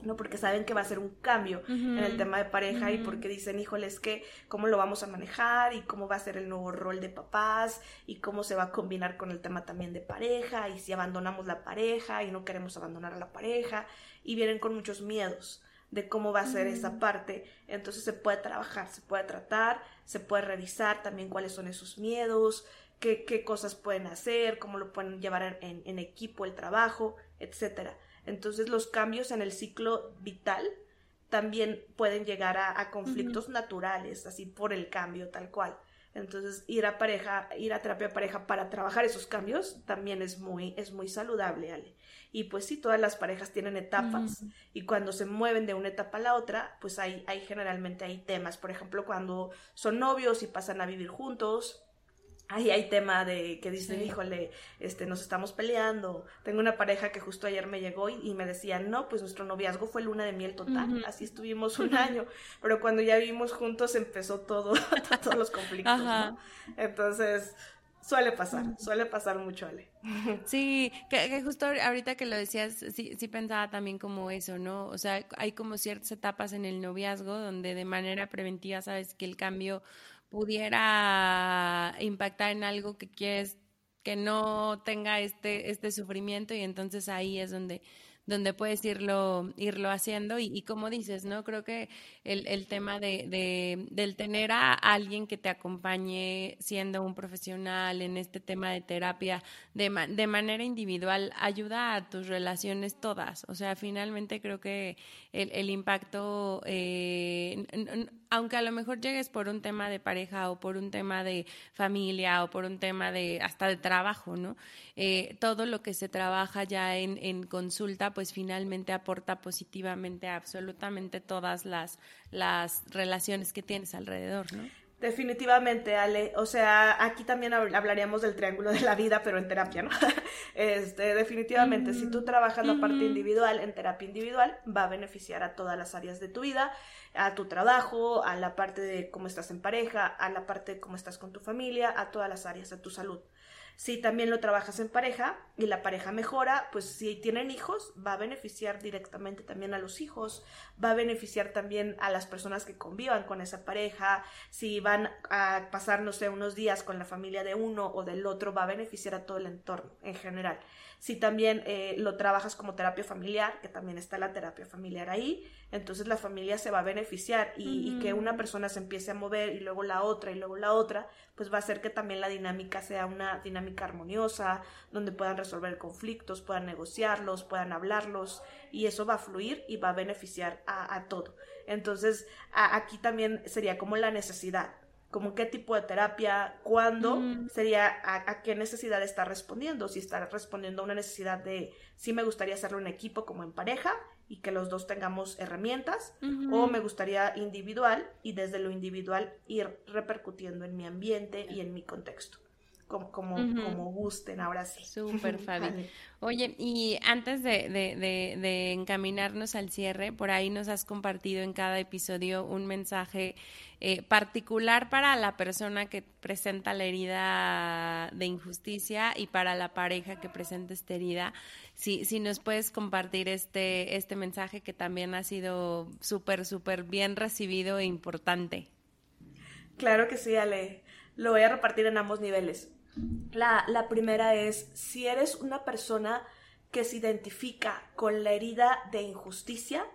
¿No? Porque saben que va a ser un cambio en el tema de pareja y porque dicen, híjole, es que cómo lo vamos a manejar y cómo va a ser el nuevo rol de papás y cómo se va a combinar con el tema también de pareja y si abandonamos la pareja y no queremos abandonar a la pareja y vienen con muchos miedos de cómo va a ser esa parte. Entonces se puede trabajar, se puede tratar, se puede revisar también cuáles son esos miedos, qué, qué cosas pueden hacer, cómo lo pueden llevar en, en equipo el trabajo, etcétera. Entonces los cambios en el ciclo vital también pueden llegar a, conflictos naturales, así por el cambio tal cual. Entonces ir a pareja, ir a terapia pareja para trabajar esos cambios también es muy, es muy saludable, Ale. Y pues sí, todas las parejas tienen etapas y cuando se mueven de una etapa a la otra, pues hay, hay generalmente hay temas. Por ejemplo, cuando son novios y pasan a vivir juntos, ahí hay tema de que dicen, híjole, este, nos estamos peleando. Tengo una pareja que justo ayer me llegó y, me decía, no, pues nuestro noviazgo fue luna de miel total, así estuvimos un año, pero cuando ya vivimos juntos empezó todo, todos los conflictos, ¿no? Entonces, suele pasar, suele pasar mucho, Ale. Sí, que, justo ahorita que lo decías, sí, sí pensaba también como eso, ¿no? O sea, hay como ciertas etapas en el noviazgo donde de manera preventiva sabes que el cambio pudiera impactar en algo que quieres que no tenga este, este sufrimiento y entonces ahí es donde donde puedes irlo, irlo haciendo y, y como dices, ¿no? Creo que el, el tema de, de, del tener a alguien que te acompañe siendo un profesional en este tema de terapia de, de manera individual ayuda a tus relaciones todas. O sea, finalmente creo que el, el impacto, eh, aunque a lo mejor llegues por un tema de pareja o por un tema de familia o por un tema de hasta de trabajo, ¿no? Eh, todo lo que se trabaja ya en, en consulta, pues finalmente aporta positivamente a absolutamente todas las, las relaciones que tienes alrededor, ¿no? Definitivamente, Ale. O sea, aquí también hablaríamos del triángulo de la vida, pero en terapia, ¿no? Este, definitivamente, si tú trabajas la parte individual en terapia individual, va a beneficiar a todas las áreas de tu vida, a tu trabajo, a la parte de cómo estás en pareja, a la parte de cómo estás con tu familia, a todas las áreas de tu salud. Si también lo trabajas en pareja y la pareja mejora, pues si tienen hijos, va a beneficiar directamente también a los hijos, va a beneficiar también a las personas que convivan con esa pareja, si van a pasar, no sé, unos días con la familia de uno o del otro, va a beneficiar a todo el entorno en general. Si también eh, lo trabajas como terapia familiar, que también está la terapia familiar ahí, entonces la familia se va a beneficiar y, que una persona se empiece a mover y luego la otra y luego la otra, pues va a hacer que también la dinámica sea una dinámica armoniosa, donde puedan resolver conflictos, puedan negociarlos, puedan hablarlos y eso va a fluir y va a beneficiar a, todo. Entonces aquí también sería como la necesidad como qué tipo de terapia, cuándo, sería a, qué necesidad está respondiendo, si está respondiendo a una necesidad de si me gustaría hacerlo en equipo como en pareja y que los dos tengamos herramientas, o me gustaría individual y desde lo individual ir repercutiendo en mi ambiente y en mi contexto como, como, como gusten, ahora sí. Súper, Fabi. Oye, y antes de, de, de, encaminarnos al cierre, por ahí nos has compartido en cada episodio un mensaje eh, particular para la persona que presenta la herida de injusticia y para la pareja que presenta esta herida. Si, si nos puedes compartir este, este mensaje que también ha sido súper, súper bien recibido e importante. Claro que sí, Ale. Lo voy a repartir en ambos niveles. La, la primera es, si eres una persona que se identifica con la herida de injusticia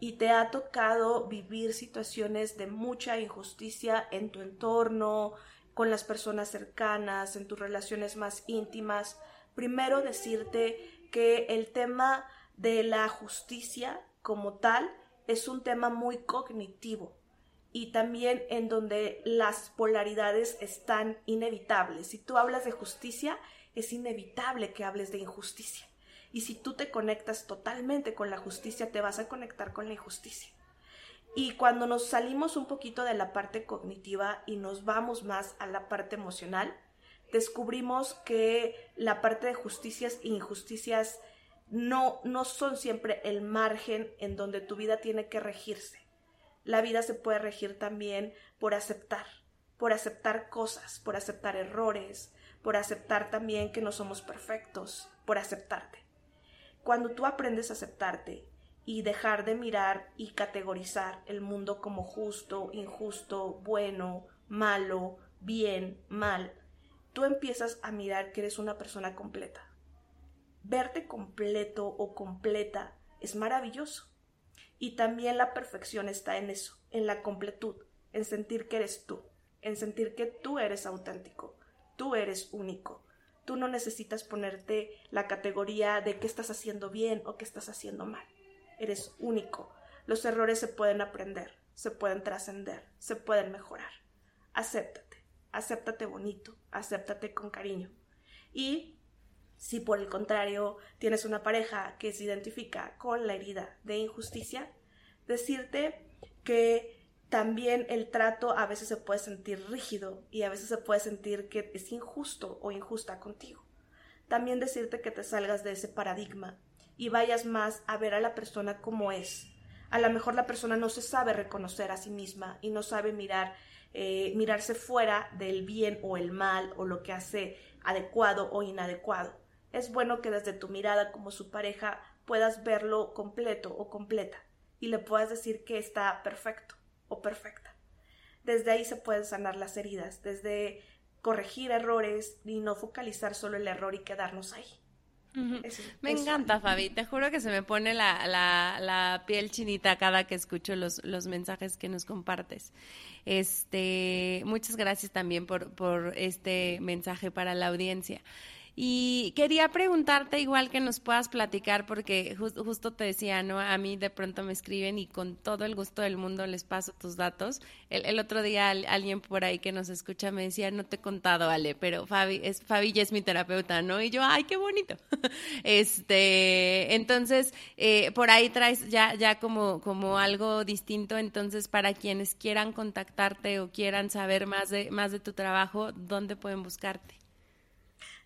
y te ha tocado vivir situaciones de mucha injusticia en tu entorno, con las personas cercanas, en tus relaciones más íntimas, primero decirte que el tema de la justicia como tal es un tema muy cognitivo y también en donde las polaridades están inevitables. Si tú hablas de justicia, es inevitable que hables de injusticia. Y si tú te conectas totalmente con la justicia, te vas a conectar con la injusticia. Y cuando nos salimos un poquito de la parte cognitiva y nos vamos más a la parte emocional, descubrimos que la parte de justicias e injusticias no, no son siempre el margen en donde tu vida tiene que regirse la vida se puede regir también por aceptar, por aceptar cosas, por aceptar errores, por aceptar también que no somos perfectos, por aceptarte. Cuando tú aprendes a aceptarte y dejar de mirar y categorizar el mundo como justo, injusto, bueno, malo, bien, mal, tú empiezas a mirar que eres una persona completa. Verte completo o completa es maravilloso. Y también la perfección está en eso, en la completud, en sentir que eres tú, en sentir que tú eres auténtico, tú eres único. Tú no necesitas ponerte la categoría de qué estás haciendo bien o qué estás haciendo mal. Eres único. Los errores se pueden aprender, se pueden trascender, se pueden mejorar. Acéptate, acéptate bonito, acéptate con cariño. Y si por el contrario tienes una pareja que se identifica con la herida de injusticia, decirte que también el trato a veces se puede sentir rígido y a veces se puede sentir que es injusto o injusta contigo. También decirte que te salgas de ese paradigma y vayas más a ver a la persona como es. A lo mejor la persona no se sabe reconocer a sí misma y no sabe mirar, eh, mirarse fuera del bien o el mal o lo que hace adecuado o inadecuado es bueno que desde tu mirada como su pareja puedas verlo completo o completa y le puedas decir que está perfecto o perfecta. Desde ahí se pueden sanar las heridas, desde corregir errores y no focalizar solo el error y quedarnos ahí. me encanta, Fabi. Te juro que se me pone la, la, piel chinita cada que escucho los, los, mensajes que nos compartes. Este, muchas gracias también por, por este mensaje para la audiencia. Y quería preguntarte igual que nos puedas platicar, porque justo te decía, ¿no? A mí de pronto me escriben y con todo el gusto del mundo les paso tus datos. El, otro día alguien por ahí que nos escucha me decía, no te he contado, Ale, pero Fabi, es, Fabi ya es mi terapeuta, ¿no? Y yo, ay, qué bonito. este, entonces, eh, por ahí traes ya, ya como, como algo distinto. Entonces, para quienes quieran contactarte o quieran saber más de, más de tu trabajo, ¿dónde pueden buscarte?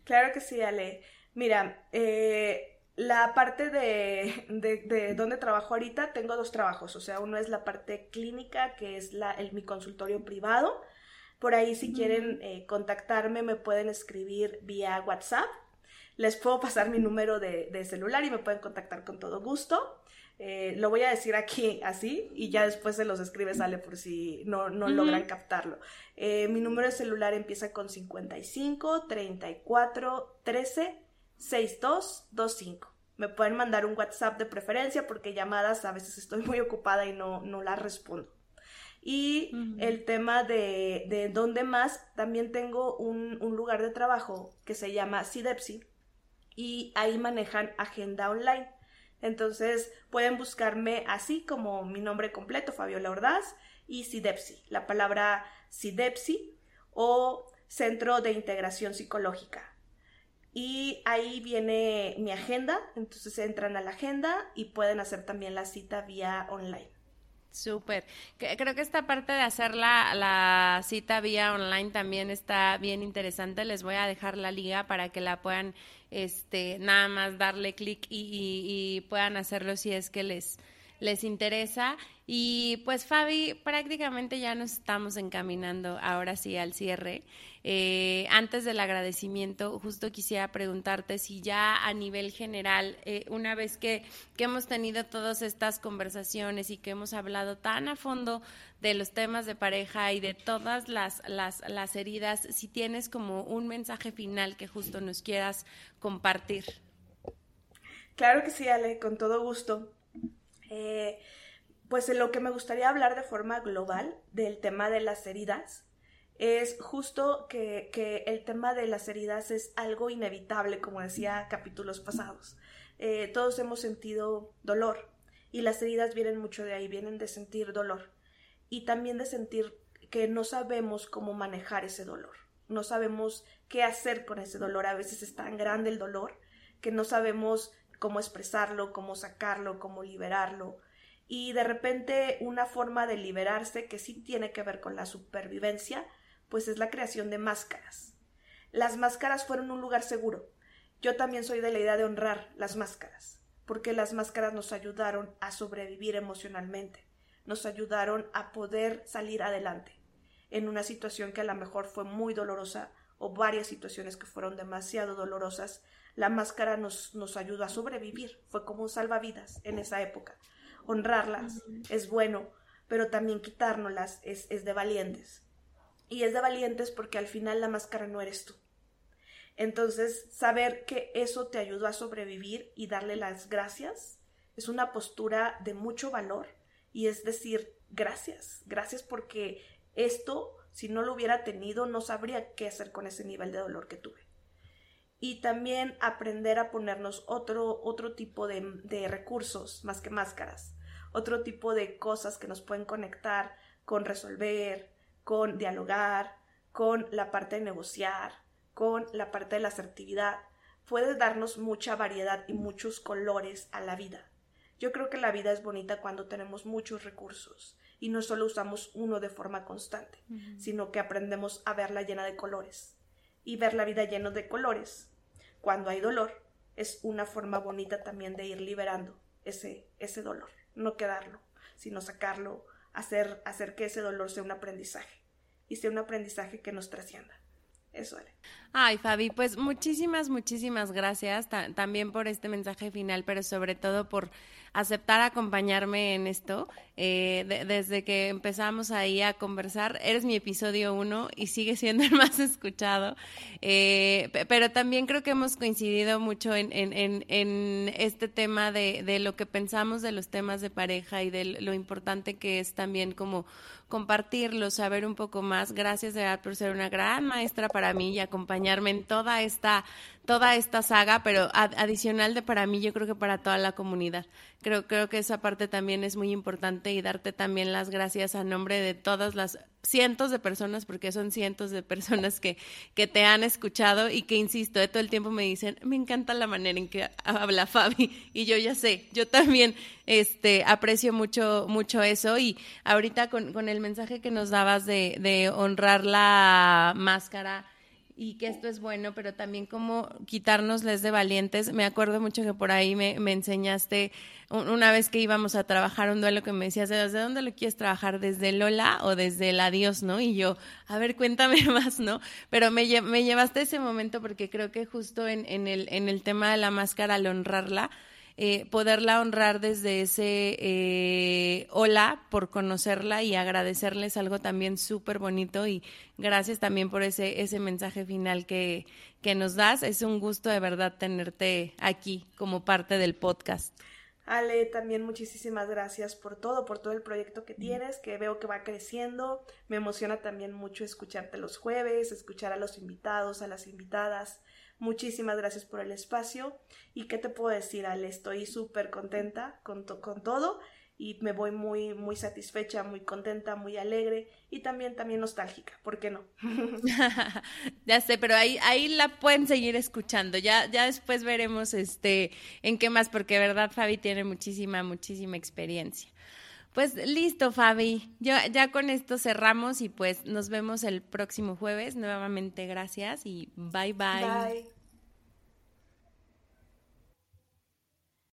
Claro que sí, Ale. Mira, eh, la parte de, de, donde trabajo ahorita, tengo dos trabajos. O sea, uno es la parte clínica, que es la, el, mi consultorio privado. Por ahí, si quieren eh, contactarme, me pueden escribir vía WhatsApp. Les puedo pasar mi número de, de celular y me pueden contactar con todo gusto. Eh, lo voy a decir aquí así y ya después se los escribe, sale por si no, no logran captarlo. Eh, mi número de celular empieza con 55 34 13 62 25. Me pueden mandar un WhatsApp de preferencia porque llamadas a veces estoy muy ocupada y no, no las respondo. Y el tema de, de dónde más, también tengo un, un lugar de trabajo que se llama CIDEPSI y ahí manejan agenda online. Entonces pueden buscarme así como mi nombre completo, Fabiola Ordaz, y CIDEPSI, la palabra CIDEPSI o Centro de Integración Psicológica. Y ahí viene mi agenda, entonces entran a la agenda y pueden hacer también la cita vía online. Súper. Creo que esta parte de hacer la, la, cita vía online también está bien interesante. Les voy a dejar la liga para que la puedan este, nada más darle clic y, puedan hacerlo si es que les, les interesa. Y pues Fabi, prácticamente ya nos estamos encaminando ahora sí al cierre. Eh, antes del agradecimiento, justo quisiera preguntarte si ya a nivel general, eh, una vez que, que hemos tenido todas estas conversaciones y que hemos hablado tan a fondo de los temas de pareja y de todas las, las, las heridas, si tienes como un mensaje final que justo nos quieras compartir. Claro que sí, Ale, con todo gusto. Eh, pues en lo que me gustaría hablar de forma global del tema de las heridas es justo que, el tema de las heridas es algo inevitable, como decía capítulos pasados. Eh, todos hemos sentido dolor y las heridas vienen mucho de ahí, vienen de sentir dolor y también de sentir que no sabemos cómo manejar ese dolor, no sabemos qué hacer con ese dolor, a veces es tan grande el dolor que no sabemos cómo expresarlo, cómo sacarlo, cómo liberarlo. Y de repente una forma de liberarse que sí tiene que ver con la supervivencia, pues es la creación de máscaras. Las máscaras fueron un lugar seguro. Yo también soy de la idea de honrar las máscaras, porque las máscaras nos ayudaron a sobrevivir emocionalmente, nos ayudaron a poder salir adelante en una situación que a lo mejor fue muy dolorosa o varias situaciones que fueron demasiado dolorosas, la máscara nos, nos ayudó a sobrevivir, fue como un salvavidas en esa época. Honrarlas es bueno, pero también quitárnoslas es, es de valientes. Y es de valientes porque al final la máscara no eres tú. Entonces, saber que eso te ayudó a sobrevivir y darle las gracias es una postura de mucho valor y es decir, gracias, gracias porque esto, si no lo hubiera tenido, no sabría qué hacer con ese nivel de dolor que tuve. Y también aprender a ponernos otro, otro tipo de, de recursos más que máscaras, otro tipo de cosas que nos pueden conectar con resolver, con dialogar, con la parte de negociar, con la parte de la asertividad, puede darnos mucha variedad y muchos colores a la vida. Yo creo que la vida es bonita cuando tenemos muchos recursos y no solo usamos uno de forma constante, sino que aprendemos a verla llena de colores. Y ver la vida llena de colores, cuando hay dolor, es una forma bonita también de ir liberando ese, ese dolor, no quedarlo, sino sacarlo, hacer, hacer que ese dolor sea un aprendizaje y sea un aprendizaje que nos trascienda. Eso. Ay, Fabi, pues muchísimas, muchísimas gracias también por este mensaje final, pero sobre todo por aceptar acompañarme en esto. Eh, desde que empezamos ahí a conversar, eres mi episodio uno y sigue siendo el más escuchado. Eh, pero también creo que hemos coincidido mucho en, en, en, este tema de, de, lo que pensamos de los temas de pareja y de lo importante que es también como compartirlo, saber un poco más. Gracias de verdad por ser una gran maestra para mí y acompañarme en toda esta toda esta saga, pero adicional de para mí, yo creo que para toda la comunidad. Creo, creo que esa parte también es muy importante y darte también las gracias a nombre de todas las cientos de personas, porque son cientos de personas que, que te han escuchado y que, insisto, de todo el tiempo me dicen, me encanta la manera en que habla Fabi, y yo ya sé, yo también este, aprecio mucho, mucho eso, y ahorita con, con el mensaje que nos dabas de, de honrar la máscara, y que esto es bueno, pero también como quitárnosles de valientes. Me acuerdo mucho que por ahí me, me enseñaste una vez que íbamos a trabajar un duelo que me decías, ¿desde dónde lo quieres trabajar? ¿Desde Lola o desde el adiós, no? Y yo, a ver, cuéntame más, ¿no? Pero me, me llevaste ese momento porque creo que justo en, en, el, en el tema de la máscara, al honrarla, eh, poderla honrar desde ese eh, hola por conocerla y agradecerles algo también súper bonito y gracias también por ese, ese mensaje final que, que nos das. Es un gusto de verdad tenerte aquí como parte del podcast. Ale, también muchísimas gracias por todo, por todo el proyecto que tienes, que veo que va creciendo. Me emociona también mucho escucharte los jueves, escuchar a los invitados, a las invitadas. Muchísimas gracias por el espacio. ¿Y qué te puedo decir, Ale? Estoy súper contenta con, con todo y me voy muy, muy satisfecha, muy contenta, muy alegre y también, también nostálgica, ¿por qué no? ya sé, pero ahí, ahí la pueden seguir escuchando, ya, ya después veremos este, en qué más, porque verdad Fabi tiene muchísima, muchísima experiencia. Pues listo, Fabi. Yo, ya con esto cerramos y pues nos vemos el próximo jueves. Nuevamente gracias y bye bye. Bye.